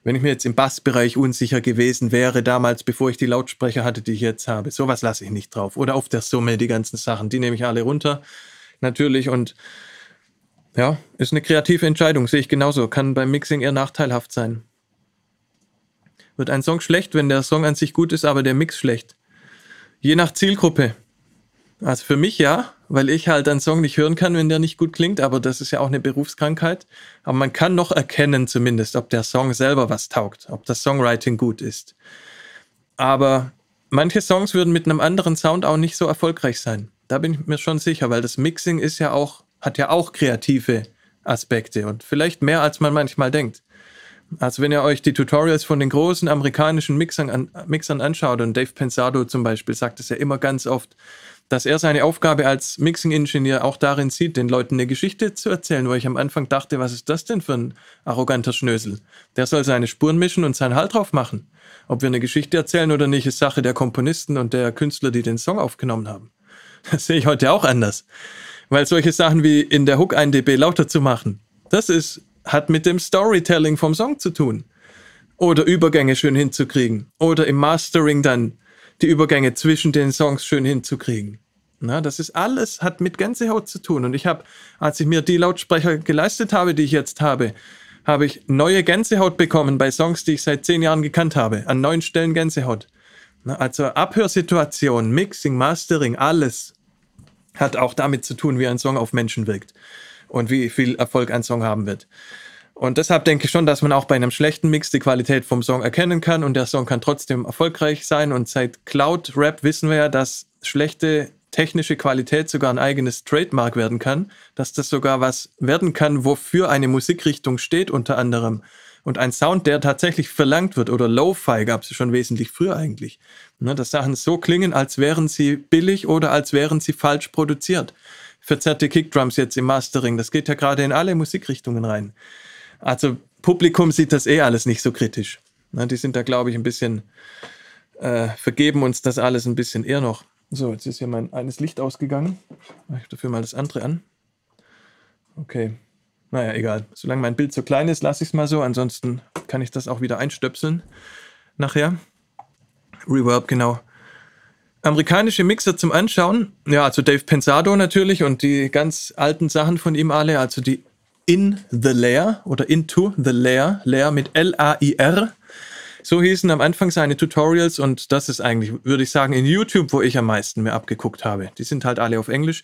Speaker 1: wenn ich mir jetzt im Bassbereich unsicher gewesen wäre, damals, bevor ich die Lautsprecher hatte, die ich jetzt habe, sowas lasse ich nicht drauf. Oder auf der Summe, die ganzen Sachen, die nehme ich alle runter natürlich. Und ja, ist eine kreative Entscheidung, sehe ich genauso. Kann beim Mixing eher nachteilhaft sein. Wird ein Song schlecht, wenn der Song an sich gut ist, aber der Mix schlecht? Je nach Zielgruppe. Also für mich ja, weil ich halt einen Song nicht hören kann, wenn der nicht gut klingt, aber das ist ja auch eine Berufskrankheit. Aber man kann noch erkennen zumindest, ob der Song selber was taugt, ob das Songwriting gut ist. Aber manche Songs würden mit einem anderen Sound auch nicht so erfolgreich sein. Da bin ich mir schon sicher, weil das Mixing ist ja auch, hat ja auch kreative Aspekte und vielleicht mehr, als man manchmal denkt. Also wenn ihr euch die Tutorials von den großen amerikanischen Mixern, an, Mixern anschaut und Dave Pensado zum Beispiel sagt es ja immer ganz oft, dass er seine Aufgabe als Mixing-Ingenieur auch darin sieht, den Leuten eine Geschichte zu erzählen, wo ich am Anfang dachte, was ist das denn für ein arroganter Schnösel? Der soll seine Spuren mischen und seinen Halt drauf machen. Ob wir eine Geschichte erzählen oder nicht, ist Sache der Komponisten und der Künstler, die den Song aufgenommen haben. Das sehe ich heute auch anders. Weil solche Sachen wie in der Hook ein dB lauter zu machen, das ist, hat mit dem Storytelling vom Song zu tun. Oder Übergänge schön hinzukriegen. Oder im Mastering dann die Übergänge zwischen den Songs schön hinzukriegen. Na, das ist alles, hat mit Gänsehaut zu tun. Und ich habe, als ich mir die Lautsprecher geleistet habe, die ich jetzt habe, habe ich neue Gänsehaut bekommen bei Songs, die ich seit zehn Jahren gekannt habe. An neun Stellen Gänsehaut. Na, also Abhörsituation, Mixing, Mastering, alles hat auch damit zu tun, wie ein Song auf Menschen wirkt und wie viel Erfolg ein Song haben wird. Und deshalb denke ich schon, dass man auch bei einem schlechten Mix die Qualität vom Song erkennen kann und der Song kann trotzdem erfolgreich sein. Und seit Cloud Rap wissen wir ja, dass schlechte technische Qualität sogar ein eigenes Trademark werden kann, dass das sogar was werden kann, wofür eine Musikrichtung steht unter anderem. Und ein Sound, der tatsächlich verlangt wird, oder Lo-Fi gab es schon wesentlich früher eigentlich. Ne, dass Sachen so klingen, als wären sie billig oder als wären sie falsch produziert. Verzerrte Kickdrums jetzt im Mastering, das geht ja gerade in alle Musikrichtungen rein. Also Publikum sieht das eh alles nicht so kritisch. Ne, die sind da, glaube ich, ein bisschen, äh, vergeben uns das alles ein bisschen eher noch. So, jetzt ist hier mein eines Licht ausgegangen. Ich dafür mal das andere an. Okay. Naja, egal. Solange mein Bild so klein ist, lasse ich es mal so. Ansonsten kann ich das auch wieder einstöpseln. Nachher. Reverb, genau. Amerikanische Mixer zum Anschauen. Ja, also Dave Pensado natürlich und die ganz alten Sachen von ihm alle. Also die In the Layer oder Into the Layer. Layer mit L-A-I-R. So hießen am Anfang seine Tutorials und das ist eigentlich, würde ich sagen, in YouTube, wo ich am meisten mir abgeguckt habe. Die sind halt alle auf Englisch.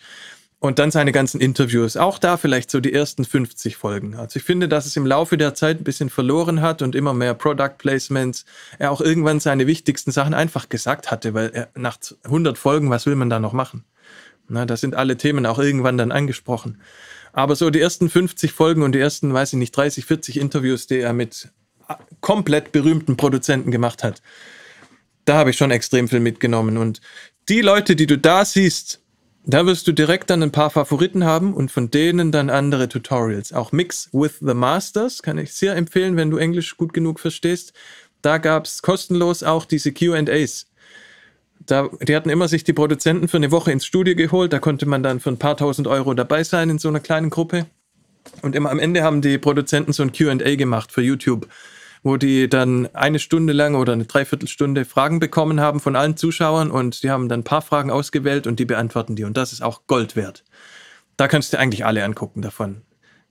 Speaker 1: Und dann seine ganzen Interviews. Auch da vielleicht so die ersten 50 Folgen. Also ich finde, dass es im Laufe der Zeit ein bisschen verloren hat und immer mehr Product Placements. Er auch irgendwann seine wichtigsten Sachen einfach gesagt hatte, weil er nach 100 Folgen, was will man da noch machen? Na, da sind alle Themen auch irgendwann dann angesprochen. Aber so die ersten 50 Folgen und die ersten, weiß ich nicht, 30, 40 Interviews, die er mit komplett berühmten Produzenten gemacht hat, da habe ich schon extrem viel mitgenommen. Und die Leute, die du da siehst, da wirst du direkt dann ein paar Favoriten haben und von denen dann andere Tutorials. Auch Mix with the Masters kann ich sehr empfehlen, wenn du Englisch gut genug verstehst. Da gab es kostenlos auch diese QAs. Die hatten immer sich die Produzenten für eine Woche ins Studio geholt. Da konnte man dann für ein paar tausend Euro dabei sein in so einer kleinen Gruppe. Und immer am Ende haben die Produzenten so ein QA gemacht für YouTube wo die dann eine Stunde lang oder eine Dreiviertelstunde Fragen bekommen haben von allen Zuschauern und die haben dann ein paar Fragen ausgewählt und die beantworten die. Und das ist auch Gold wert. Da kannst du eigentlich alle angucken davon.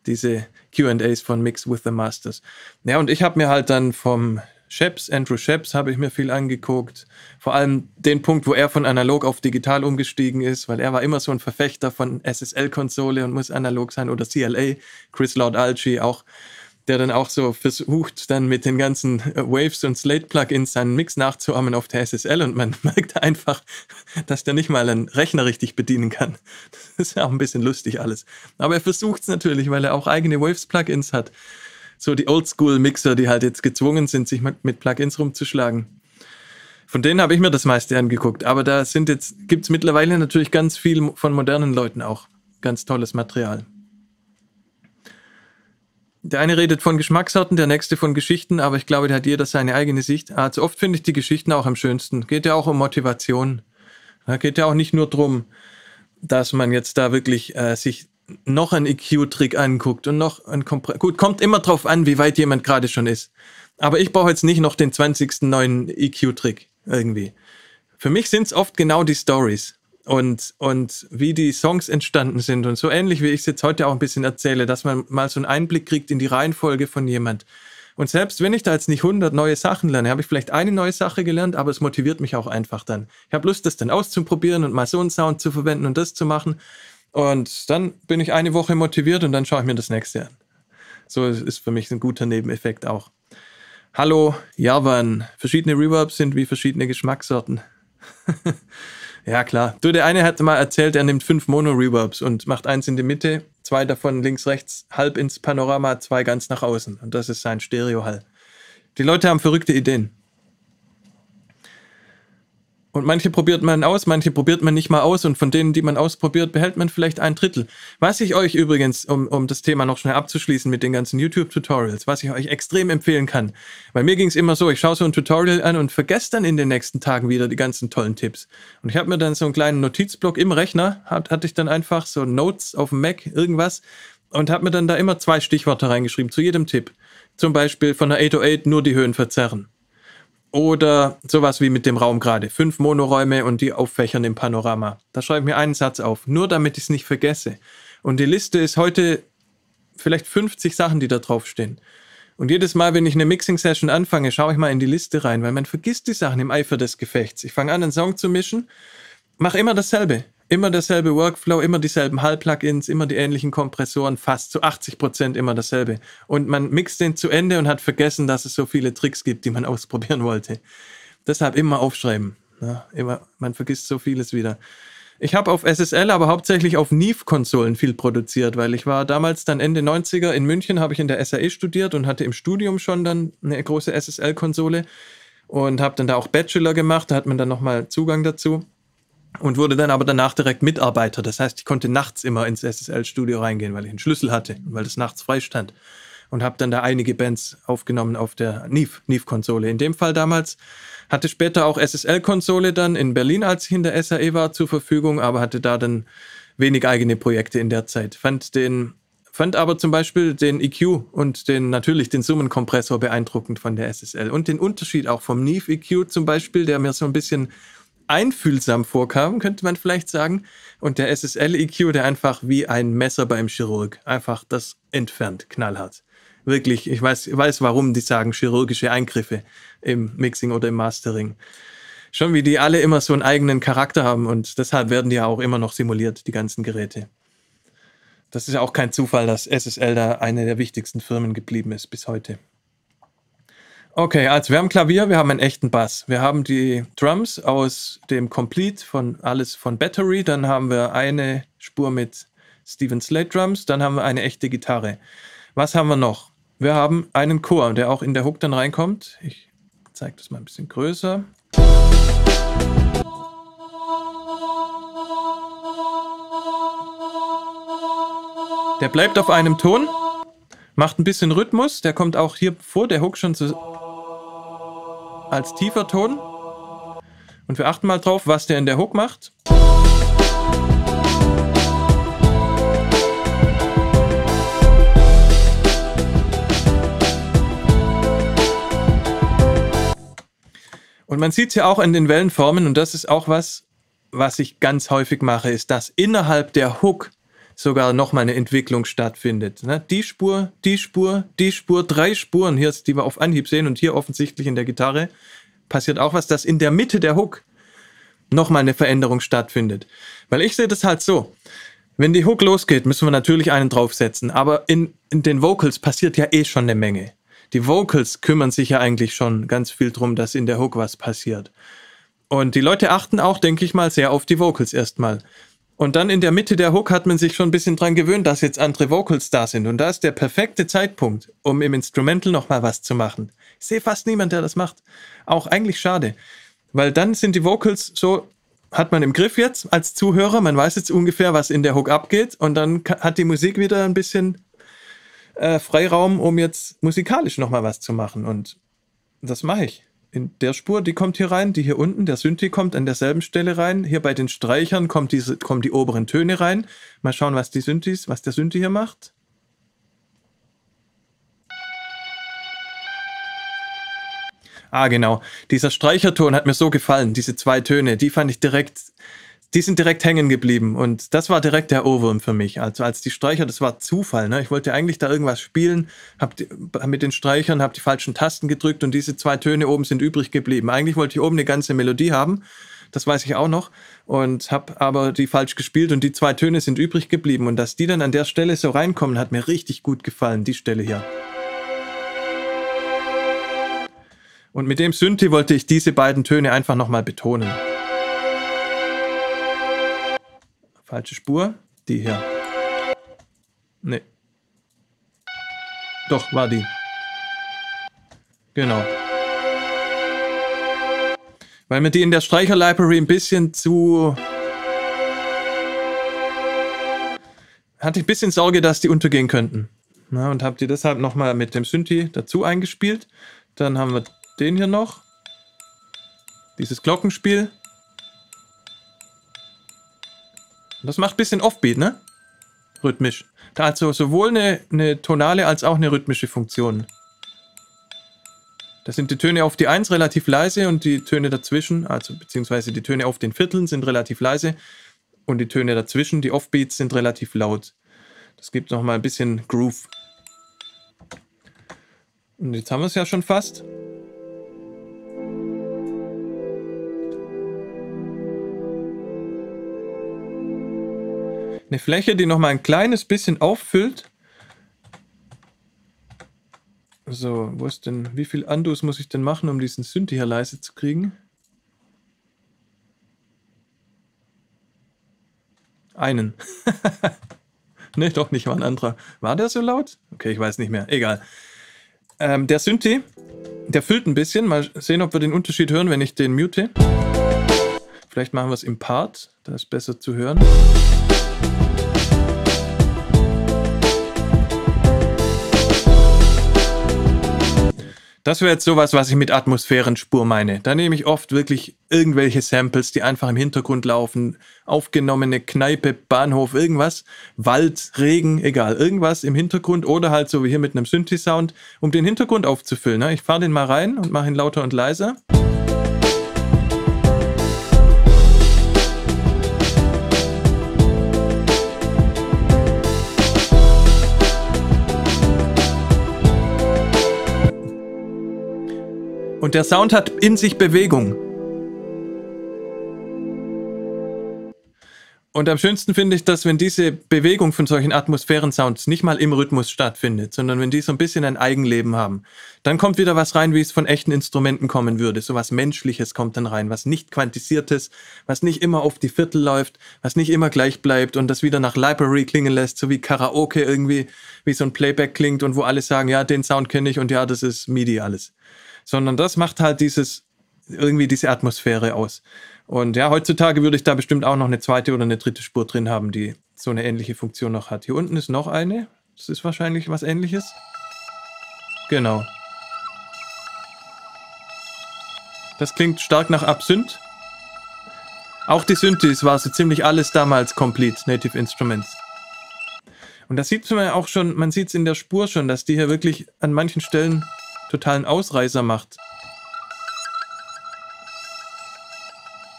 Speaker 1: Diese QAs von Mix with the Masters. Ja, und ich habe mir halt dann vom Sheps, Andrew Sheps, habe ich mir viel angeguckt. Vor allem den Punkt, wo er von analog auf digital umgestiegen ist, weil er war immer so ein Verfechter von SSL-Konsole und muss analog sein oder CLA. Chris Lord Algie auch der dann auch so versucht, dann mit den ganzen äh, Waves und Slate-Plugins seinen Mix nachzuahmen auf der SSL und man [LAUGHS] merkt einfach, dass der nicht mal einen Rechner richtig bedienen kann. Das ist ja auch ein bisschen lustig alles. Aber er versucht es natürlich, weil er auch eigene Waves-Plugins hat. So die Oldschool-Mixer, die halt jetzt gezwungen sind, sich mit Plugins rumzuschlagen. Von denen habe ich mir das meiste angeguckt. Aber da gibt es mittlerweile natürlich ganz viel von modernen Leuten auch. Ganz tolles Material. Der eine redet von Geschmackssorten, der nächste von Geschichten, aber ich glaube, da hat jeder seine eigene Sicht. Also oft finde ich die Geschichten auch am schönsten. Geht ja auch um Motivation. Da geht ja auch nicht nur drum, dass man jetzt da wirklich äh, sich noch einen EQ-Trick anguckt und noch ein Kompr Gut, kommt immer drauf an, wie weit jemand gerade schon ist. Aber ich brauche jetzt nicht noch den 20. neuen EQ-Trick irgendwie. Für mich sind es oft genau die Stories und, und wie die Songs entstanden sind und so ähnlich, wie ich es jetzt heute auch ein bisschen erzähle, dass man mal so einen Einblick kriegt in die Reihenfolge von jemand. Und selbst wenn ich da jetzt nicht 100 neue Sachen lerne, habe ich vielleicht eine neue Sache gelernt, aber es motiviert mich auch einfach dann. Ich habe Lust, das dann auszuprobieren und mal so einen Sound zu verwenden und das zu machen. Und dann bin ich eine Woche motiviert und dann schaue ich mir das nächste an. So ist für mich ein guter Nebeneffekt auch. Hallo, Javan. Verschiedene Reverbs sind wie verschiedene Geschmackssorten. [LAUGHS] Ja, klar. Du, der eine hat mal erzählt, er nimmt fünf Mono-Reverbs und macht eins in die Mitte, zwei davon links, rechts, halb ins Panorama, zwei ganz nach außen. Und das ist sein Stereo-Hall. Die Leute haben verrückte Ideen. Und manche probiert man aus, manche probiert man nicht mal aus und von denen, die man ausprobiert, behält man vielleicht ein Drittel. Was ich euch übrigens, um, um das Thema noch schnell abzuschließen mit den ganzen YouTube-Tutorials, was ich euch extrem empfehlen kann, weil mir ging es immer so, ich schaue so ein Tutorial an und vergesse dann in den nächsten Tagen wieder die ganzen tollen Tipps. Und ich habe mir dann so einen kleinen Notizblock im Rechner, hat, hatte ich dann einfach so Notes auf dem Mac, irgendwas, und habe mir dann da immer zwei Stichworte reingeschrieben zu jedem Tipp. Zum Beispiel von der 808 nur die Höhen verzerren oder sowas wie mit dem Raum gerade. Fünf Monoräume und die auffächern im Panorama. Da schreibe ich mir einen Satz auf, nur damit ich es nicht vergesse. Und die Liste ist heute vielleicht 50 Sachen, die da draufstehen. Und jedes Mal, wenn ich eine Mixing-Session anfange, schaue ich mal in die Liste rein, weil man vergisst die Sachen im Eifer des Gefechts. Ich fange an, einen Song zu mischen, mache immer dasselbe. Immer derselbe Workflow, immer dieselben Hall-Plugins, immer die ähnlichen Kompressoren, fast zu 80 Prozent immer dasselbe. Und man mixt den zu Ende und hat vergessen, dass es so viele Tricks gibt, die man [LAUGHS] ausprobieren wollte. Deshalb immer aufschreiben. Ja, immer, man vergisst so vieles wieder. Ich habe auf SSL, aber hauptsächlich auf Neve-Konsolen viel produziert, weil ich war damals dann Ende 90er in München, habe ich in der SAE studiert und hatte im Studium schon dann eine große SSL-Konsole und habe dann da auch Bachelor gemacht, da hat man dann nochmal Zugang dazu und wurde dann aber danach direkt Mitarbeiter. Das heißt, ich konnte nachts immer ins SSL-Studio reingehen, weil ich einen Schlüssel hatte und weil das nachts frei stand. und habe dann da einige Bands aufgenommen auf der Neve-Konsole. In dem Fall damals hatte später auch SSL-Konsole dann in Berlin, als ich in der SAE war, zur Verfügung, aber hatte da dann wenig eigene Projekte in der Zeit. Fand den fand aber zum Beispiel den EQ und den natürlich den Summenkompressor beeindruckend von der SSL und den Unterschied auch vom Neve EQ zum Beispiel, der mir so ein bisschen einfühlsam vorkam, könnte man vielleicht sagen. Und der SSL-EQ, der einfach wie ein Messer beim Chirurg, einfach das entfernt, knallhart. Wirklich, ich weiß, weiß, warum die sagen chirurgische Eingriffe im Mixing oder im Mastering. Schon wie die alle immer so einen eigenen Charakter haben und deshalb werden die ja auch immer noch simuliert, die ganzen Geräte. Das ist ja auch kein Zufall, dass SSL da eine der wichtigsten Firmen geblieben ist bis heute. Okay, also wir haben Klavier, wir haben einen echten Bass. Wir haben die Drums aus dem Complete von alles von Battery. Dann haben wir eine Spur mit Steven Slate Drums. Dann haben wir eine echte Gitarre. Was haben wir noch? Wir haben einen Chor, der auch in der Hook dann reinkommt. Ich zeige das mal ein bisschen größer. Der bleibt auf einem Ton, macht ein bisschen Rhythmus. Der kommt auch hier vor der Hook schon zu, als tiefer Ton. Und wir achten mal drauf, was der in der Hook macht. Und man sieht es ja auch in den Wellenformen, und das ist auch was, was ich ganz häufig mache, ist, dass innerhalb der Hook sogar nochmal eine Entwicklung stattfindet. Ne? Die Spur, die Spur, die Spur, drei Spuren hier, die wir auf Anhieb sehen und hier offensichtlich in der Gitarre passiert auch was, dass in der Mitte der Hook nochmal eine Veränderung stattfindet. Weil ich sehe das halt so. Wenn die Hook losgeht, müssen wir natürlich einen draufsetzen, aber in, in den Vocals passiert ja eh schon eine Menge. Die Vocals kümmern sich ja eigentlich schon ganz viel drum, dass in der Hook was passiert. Und die Leute achten auch, denke ich mal, sehr auf die Vocals erstmal. Und dann in der Mitte der Hook hat man sich schon ein bisschen dran gewöhnt, dass jetzt andere Vocals da sind. Und da ist der perfekte Zeitpunkt, um im Instrumental nochmal was zu machen. Ich sehe fast niemand, der das macht. Auch eigentlich schade. Weil dann sind die Vocals so, hat man im Griff jetzt als Zuhörer, man weiß jetzt ungefähr, was in der Hook abgeht. Und dann hat die Musik wieder ein bisschen äh, Freiraum, um jetzt musikalisch nochmal was zu machen. Und das mache ich in der Spur, die kommt hier rein, die hier unten, der Synthi kommt an derselben Stelle rein. Hier bei den Streichern kommt diese, kommen die oberen Töne rein. Mal schauen, was die Synthis, was der Synthi hier macht. Ah, genau. Dieser Streicherton hat mir so gefallen, diese zwei Töne, die fand ich direkt die sind direkt hängen geblieben und das war direkt der Ohrwurm für mich. Also als die Streicher, das war Zufall. Ne? Ich wollte eigentlich da irgendwas spielen, hab die, mit den Streichern, habe die falschen Tasten gedrückt und diese zwei Töne oben sind übrig geblieben. Eigentlich wollte ich oben eine ganze Melodie haben, das weiß ich auch noch und habe aber die falsch gespielt und die zwei Töne sind übrig geblieben und dass die dann an der Stelle so reinkommen, hat mir richtig gut gefallen, die Stelle hier. Und mit dem Synthi wollte ich diese beiden Töne einfach nochmal betonen. Falsche Spur. Die hier. Nee. Doch, war die. Genau. Weil mir die in der Streicher-Library ein bisschen zu... Hatte ich ein bisschen Sorge, dass die untergehen könnten. Na, und habe die deshalb nochmal mit dem Synthi dazu eingespielt. Dann haben wir den hier noch. Dieses Glockenspiel. Das macht ein bisschen Offbeat, ne? Rhythmisch. Da hat so sowohl eine, eine tonale als auch eine rhythmische Funktion. Da sind die Töne auf die 1 relativ leise und die Töne dazwischen, also beziehungsweise die Töne auf den Vierteln sind relativ leise und die Töne dazwischen, die Offbeats, sind relativ laut. Das gibt nochmal ein bisschen Groove. Und jetzt haben wir es ja schon fast. Eine Fläche, die noch mal ein kleines bisschen auffüllt. So, wo ist denn, wie viel Andus muss ich denn machen, um diesen Synthi hier leise zu kriegen? Einen. [LAUGHS] ne, doch nicht, war ein anderer. War der so laut? Okay, ich weiß nicht mehr. Egal. Ähm, der Synthi, der füllt ein bisschen. Mal sehen, ob wir den Unterschied hören, wenn ich den mute. Vielleicht machen wir es im Part. Da ist besser zu hören. Das wäre jetzt sowas, was ich mit Atmosphärenspur meine. Da nehme ich oft wirklich irgendwelche Samples, die einfach im Hintergrund laufen, aufgenommene Kneipe, Bahnhof, irgendwas, Wald, Regen, egal, irgendwas im Hintergrund oder halt so wie hier mit einem Synthi-Sound, um den Hintergrund aufzufüllen. Ne? Ich fahre den mal rein und mache ihn lauter und leiser. Und der Sound hat in sich Bewegung. Und am schönsten finde ich, dass wenn diese Bewegung von solchen Atmosphärensounds nicht mal im Rhythmus stattfindet, sondern wenn die so ein bisschen ein Eigenleben haben, dann kommt wieder was rein, wie es von echten Instrumenten kommen würde. So was Menschliches kommt dann rein, was nicht quantisiertes, was nicht immer auf die Viertel läuft, was nicht immer gleich bleibt und das wieder nach Library klingen lässt, so wie Karaoke irgendwie, wie so ein Playback klingt und wo alle sagen, ja, den Sound kenne ich und ja, das ist MIDI alles sondern das macht halt dieses, irgendwie diese Atmosphäre aus. Und ja, heutzutage würde ich da bestimmt auch noch eine zweite oder eine dritte Spur drin haben, die so eine ähnliche Funktion noch hat. Hier unten ist noch eine. Das ist wahrscheinlich was ähnliches. Genau. Das klingt stark nach Absynth. Auch die Synthes war so ziemlich alles damals complete, Native Instruments. Und das sieht man ja auch schon, man sieht es in der Spur schon, dass die hier wirklich an manchen Stellen totalen Ausreißer macht.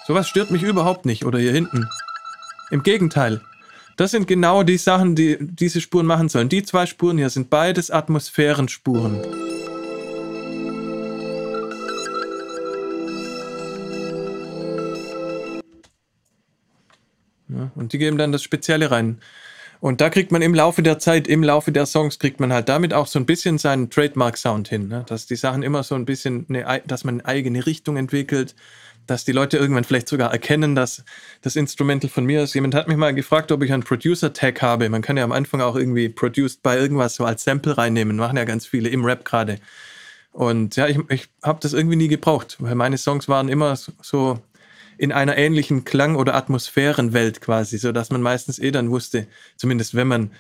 Speaker 1: Sowas stört mich überhaupt nicht. Oder hier hinten. Im Gegenteil. Das sind genau die Sachen, die diese Spuren machen sollen. Die zwei Spuren hier sind beides Atmosphärenspuren. Ja, und die geben dann das Spezielle rein. Und da kriegt man im Laufe der Zeit, im Laufe der Songs, kriegt man halt damit auch so ein bisschen seinen Trademark-Sound hin. Ne? Dass die Sachen immer so ein bisschen, eine, dass man eine eigene Richtung entwickelt, dass die Leute irgendwann vielleicht sogar erkennen, dass das Instrumental von mir ist. Jemand hat mich mal gefragt, ob ich einen Producer-Tag habe. Man kann ja am Anfang auch irgendwie produced bei irgendwas so als Sample reinnehmen. Machen ja ganz viele im Rap gerade. Und ja, ich, ich habe das irgendwie nie gebraucht, weil meine Songs waren immer so in einer ähnlichen Klang- oder Atmosphärenwelt quasi, so dass man meistens eh dann wusste, zumindest wenn man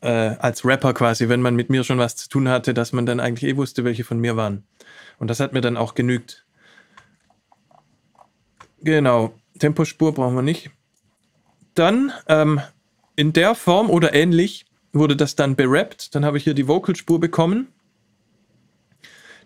Speaker 1: äh, als Rapper quasi, wenn man mit mir schon was zu tun hatte, dass man dann eigentlich eh wusste, welche von mir waren. Und das hat mir dann auch genügt. Genau, Tempospur brauchen wir nicht. Dann ähm, in der Form oder ähnlich wurde das dann berappt. Dann habe ich hier die Vocalspur bekommen.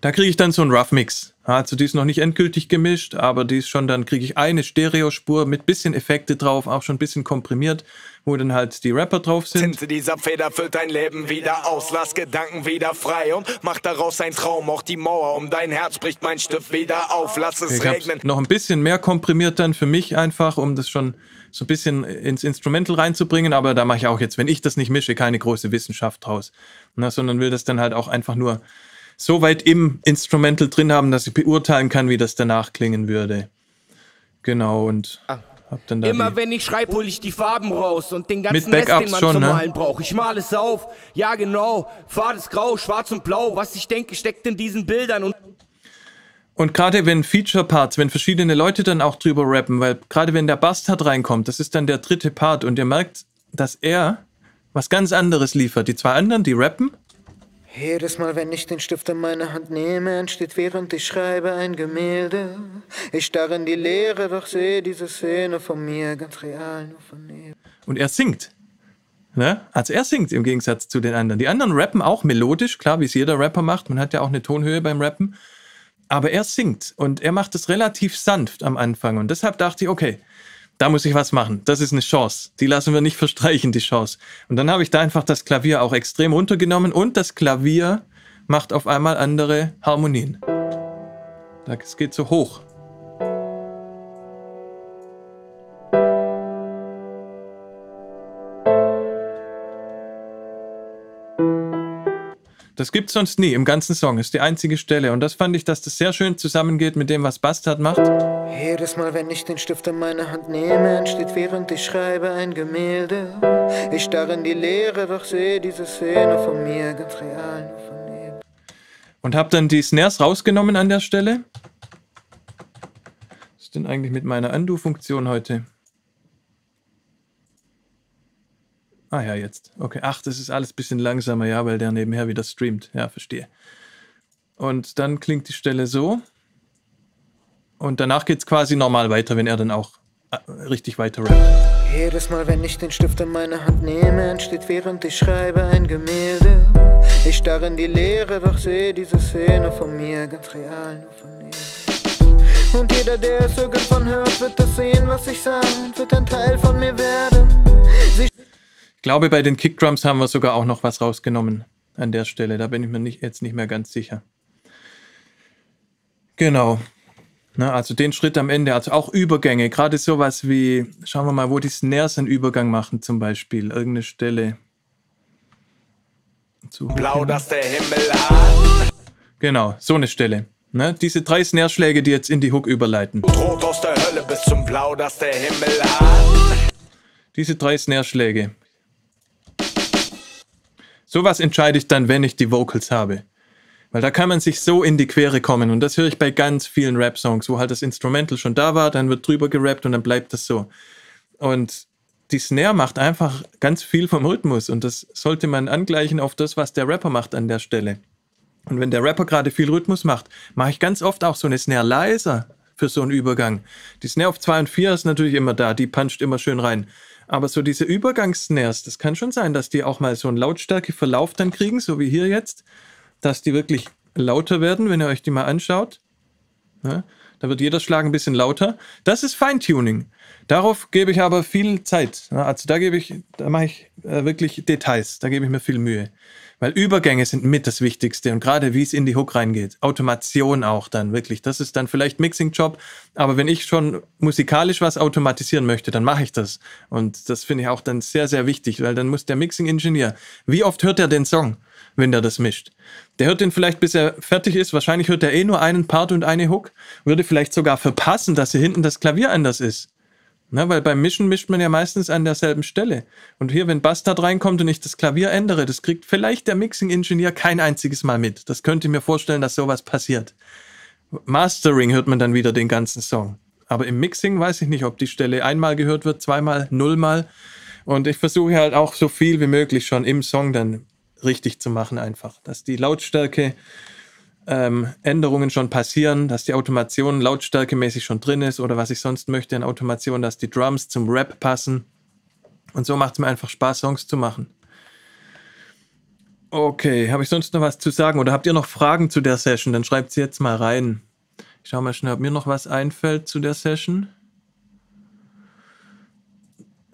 Speaker 1: Da kriege ich dann so einen Rough Mix. Also die ist noch nicht endgültig gemischt, aber die ist schon, dann kriege ich eine Stereospur mit bisschen Effekte drauf, auch schon ein bisschen komprimiert, wo dann halt die Rapper drauf sind.
Speaker 2: Tinte dieser Feder füllt dein Leben wieder aus, lass Gedanken wieder frei und mach daraus ein Traum. Auch die Mauer um dein Herz bricht mein Stift wieder auf, lass es
Speaker 1: ich
Speaker 2: regnen.
Speaker 1: Noch ein bisschen mehr komprimiert dann für mich einfach, um das schon so ein bisschen ins Instrumental reinzubringen, aber da mache ich auch jetzt, wenn ich das nicht mische, keine große Wissenschaft draus, Na, sondern will das dann halt auch einfach nur so weit im Instrumental drin haben, dass ich beurteilen kann, wie das danach klingen würde. Genau, und ah. hab dann da
Speaker 4: Immer wenn ich schreibe, hole ich die Farben raus und den ganzen Rest, den man schon, zum ne? Malen braucht. Ich male es auf, ja genau, fades Grau, Schwarz und Blau. Was ich denke, steckt in diesen Bildern und
Speaker 1: und gerade wenn Feature-Parts, wenn verschiedene Leute dann auch drüber rappen, weil gerade wenn der Bastard reinkommt, das ist dann der dritte Part und ihr merkt, dass er was ganz anderes liefert. Die zwei anderen, die rappen
Speaker 5: jedes Mal, wenn ich den Stift in meine Hand nehme, entsteht während ich schreibe ein Gemälde. Ich starre in die Leere, doch sehe diese Szene von mir ganz real, nur von neben.
Speaker 1: Und er singt. Ne? Also er singt im Gegensatz zu den anderen. Die anderen rappen auch melodisch, klar, wie es jeder Rapper macht. Man hat ja auch eine Tonhöhe beim Rappen. Aber er singt und er macht es relativ sanft am Anfang. Und deshalb dachte ich, okay, da muss ich was machen. Das ist eine Chance. Die lassen wir nicht verstreichen, die Chance. Und dann habe ich da einfach das Klavier auch extrem runtergenommen und das Klavier macht auf einmal andere Harmonien. Es geht so hoch. Das gibt es sonst nie im ganzen Song. Ist die einzige Stelle. Und das fand ich, dass das sehr schön zusammengeht mit dem, was Bastard macht.
Speaker 5: Jedes Mal, wenn ich den Stift in meine Hand nehme, entsteht während ich schreibe ein Gemälde. Ich starre in die Leere, doch sehe diese Szene von mir ganz real.
Speaker 1: Und hab dann die Snares rausgenommen an der Stelle. Was ist denn eigentlich mit meiner Undo-Funktion heute? Ah ja, jetzt. Okay. Ach, das ist alles ein bisschen langsamer, ja, weil der nebenher wieder streamt. Ja, verstehe. Und dann klingt die Stelle so. Und danach geht es quasi normal weiter, wenn er dann auch äh, richtig weiter rappt.
Speaker 5: Jedes Mal, wenn ich den Stift in meine Hand nehme, entsteht während ich schreibe ein Gemälde. Ich starre in die Leere, doch sehe diese Szene von mir ganz real, nur von dir. Und jeder, der es irgendwann hört, wird das sehen, was ich sage, wird ein Teil von mir werden. Sie
Speaker 1: glaube, bei den Kickdrums haben wir sogar auch noch was rausgenommen an der Stelle. Da bin ich mir nicht, jetzt nicht mehr ganz sicher. Genau. Na, also den Schritt am Ende, also auch Übergänge, gerade sowas wie, schauen wir mal, wo die Snares einen Übergang machen zum Beispiel, irgendeine Stelle. Zu
Speaker 2: Blau, dass der Himmel hat.
Speaker 1: Genau, so eine Stelle. Ne? Diese drei Snare-Schläge, die jetzt in die Hook überleiten.
Speaker 2: Rot aus der Hölle bis zum Blau, dass der Himmel hat.
Speaker 1: Diese drei Snare-Schläge. Sowas entscheide ich dann, wenn ich die Vocals habe. Weil da kann man sich so in die Quere kommen. Und das höre ich bei ganz vielen Rap-Songs, wo halt das Instrumental schon da war, dann wird drüber gerappt und dann bleibt das so. Und die Snare macht einfach ganz viel vom Rhythmus. Und das sollte man angleichen auf das, was der Rapper macht an der Stelle. Und wenn der Rapper gerade viel Rhythmus macht, mache ich ganz oft auch so eine Snare leiser für so einen Übergang. Die Snare auf 2 und 4 ist natürlich immer da, die puncht immer schön rein. Aber so diese Übergangssnares, das kann schon sein, dass die auch mal so einen Lautstärkeverlauf dann kriegen, so wie hier jetzt, dass die wirklich lauter werden, wenn ihr euch die mal anschaut. Ja, da wird jeder Schlag ein bisschen lauter. Das ist Feintuning. Darauf gebe ich aber viel Zeit. Also da gebe ich, da mache ich äh, wirklich Details, da gebe ich mir viel Mühe. Weil Übergänge sind mit das Wichtigste und gerade wie es in die Hook reingeht. Automation auch dann wirklich. Das ist dann vielleicht Mixing-Job, aber wenn ich schon musikalisch was automatisieren möchte, dann mache ich das. Und das finde ich auch dann sehr, sehr wichtig, weil dann muss der Mixing-Ingenieur, wie oft hört er den Song, wenn der das mischt? Der hört den vielleicht, bis er fertig ist. Wahrscheinlich hört er eh nur einen Part und eine Hook. Würde vielleicht sogar verpassen, dass hier hinten das Klavier anders ist. Na, weil beim Mischen mischt man ja meistens an derselben Stelle. Und hier, wenn Bastard reinkommt und ich das Klavier ändere, das kriegt vielleicht der Mixing-Ingenieur kein einziges Mal mit. Das könnte mir vorstellen, dass sowas passiert. Mastering hört man dann wieder den ganzen Song. Aber im Mixing weiß ich nicht, ob die Stelle einmal gehört wird, zweimal, nullmal. Und ich versuche halt auch so viel wie möglich schon im Song dann richtig zu machen einfach. Dass die Lautstärke ähm, Änderungen schon passieren, dass die Automation lautstärkemäßig schon drin ist oder was ich sonst möchte an Automation, dass die Drums zum Rap passen. Und so macht es mir einfach Spaß, Songs zu machen. Okay, habe ich sonst noch was zu sagen oder habt ihr noch Fragen zu der Session? Dann schreibt sie jetzt mal rein. Ich schau mal schnell, ob mir noch was einfällt zu der Session.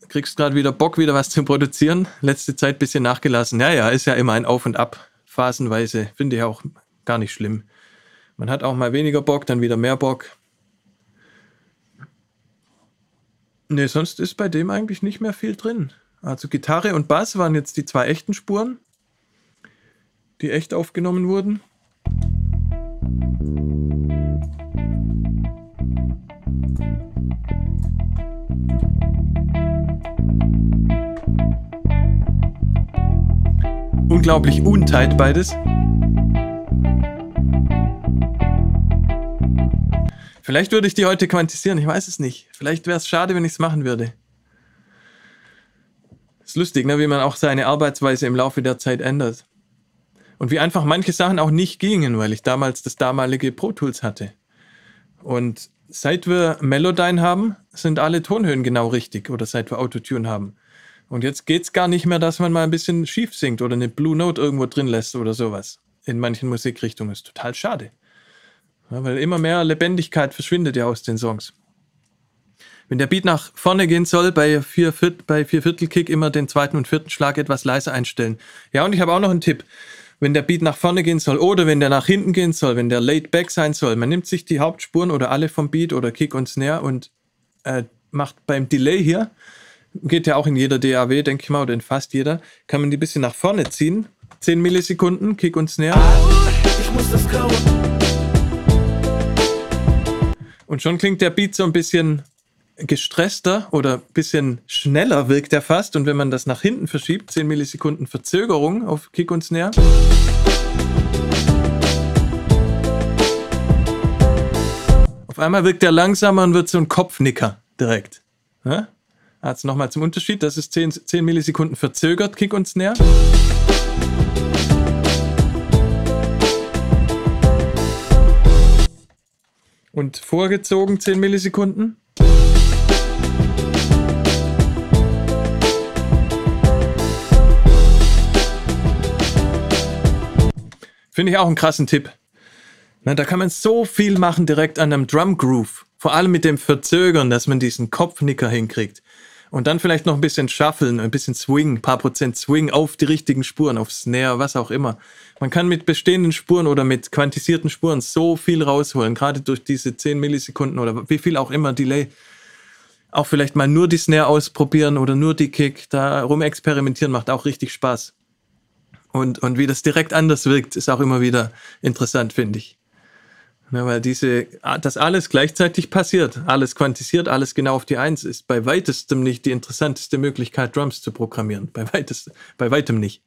Speaker 1: Kriegst gerade wieder Bock, wieder was zu produzieren? Letzte Zeit bisschen nachgelassen. Ja, ja, ist ja immer ein Auf und Ab, phasenweise. Finde ich auch gar nicht schlimm. Man hat auch mal weniger Bock, dann wieder mehr Bock. Ne, sonst ist bei dem eigentlich nicht mehr viel drin. Also Gitarre und Bass waren jetzt die zwei echten Spuren, die echt aufgenommen wurden. Unglaublich untight beides. Vielleicht würde ich die heute quantisieren, ich weiß es nicht. Vielleicht wäre es schade, wenn ich es machen würde. Ist lustig, ne, wie man auch seine Arbeitsweise im Laufe der Zeit ändert. Und wie einfach manche Sachen auch nicht gingen, weil ich damals das damalige Pro Tools hatte. Und seit wir Melodyne haben, sind alle Tonhöhen genau richtig oder seit wir Autotune haben. Und jetzt geht es gar nicht mehr, dass man mal ein bisschen schief singt oder eine Blue Note irgendwo drin lässt oder sowas. In manchen Musikrichtungen ist total schade. Ja, weil immer mehr Lebendigkeit verschwindet ja aus den Songs. Wenn der Beat nach vorne gehen soll, bei vier, Viert, bei vier Viertel Kick immer den zweiten und vierten Schlag etwas leiser einstellen. Ja, und ich habe auch noch einen Tipp. Wenn der Beat nach vorne gehen soll oder wenn der nach hinten gehen soll, wenn der laid back sein soll, man nimmt sich die Hauptspuren oder alle vom Beat oder Kick und Snare und äh, macht beim Delay hier, geht ja auch in jeder DAW, denke ich mal, oder in fast jeder, kann man die ein bisschen nach vorne ziehen. 10 Millisekunden, Kick und Snare.
Speaker 3: Ich muss das kauen.
Speaker 1: Und schon klingt der Beat so ein bisschen gestresster oder ein bisschen schneller wirkt er fast. Und wenn man das nach hinten verschiebt, 10 Millisekunden Verzögerung auf Kick und Snare. Auf einmal wirkt er langsamer und wird so ein Kopfnicker direkt. Ja? Also nochmal zum Unterschied, das ist 10, 10 Millisekunden verzögert, Kick und Snare. Und vorgezogen 10 Millisekunden. Finde ich auch einen krassen Tipp. Na, da kann man so viel machen direkt an einem Drum Groove. Vor allem mit dem Verzögern, dass man diesen Kopfnicker hinkriegt. Und dann vielleicht noch ein bisschen Shuffeln, ein bisschen Swing, ein paar Prozent Swing auf die richtigen Spuren, auf Snare, was auch immer. Man kann mit bestehenden Spuren oder mit quantisierten Spuren so viel rausholen, gerade durch diese 10 Millisekunden oder wie viel auch immer Delay. Auch vielleicht mal nur die Snare ausprobieren oder nur die Kick, da rum experimentieren macht auch richtig Spaß. Und, und wie das direkt anders wirkt, ist auch immer wieder interessant, finde ich. Ja, weil diese, dass alles gleichzeitig passiert, alles quantisiert, alles genau auf die Eins, ist bei weitestem nicht die interessanteste Möglichkeit, Drums zu programmieren. Bei, weitest, bei weitem nicht.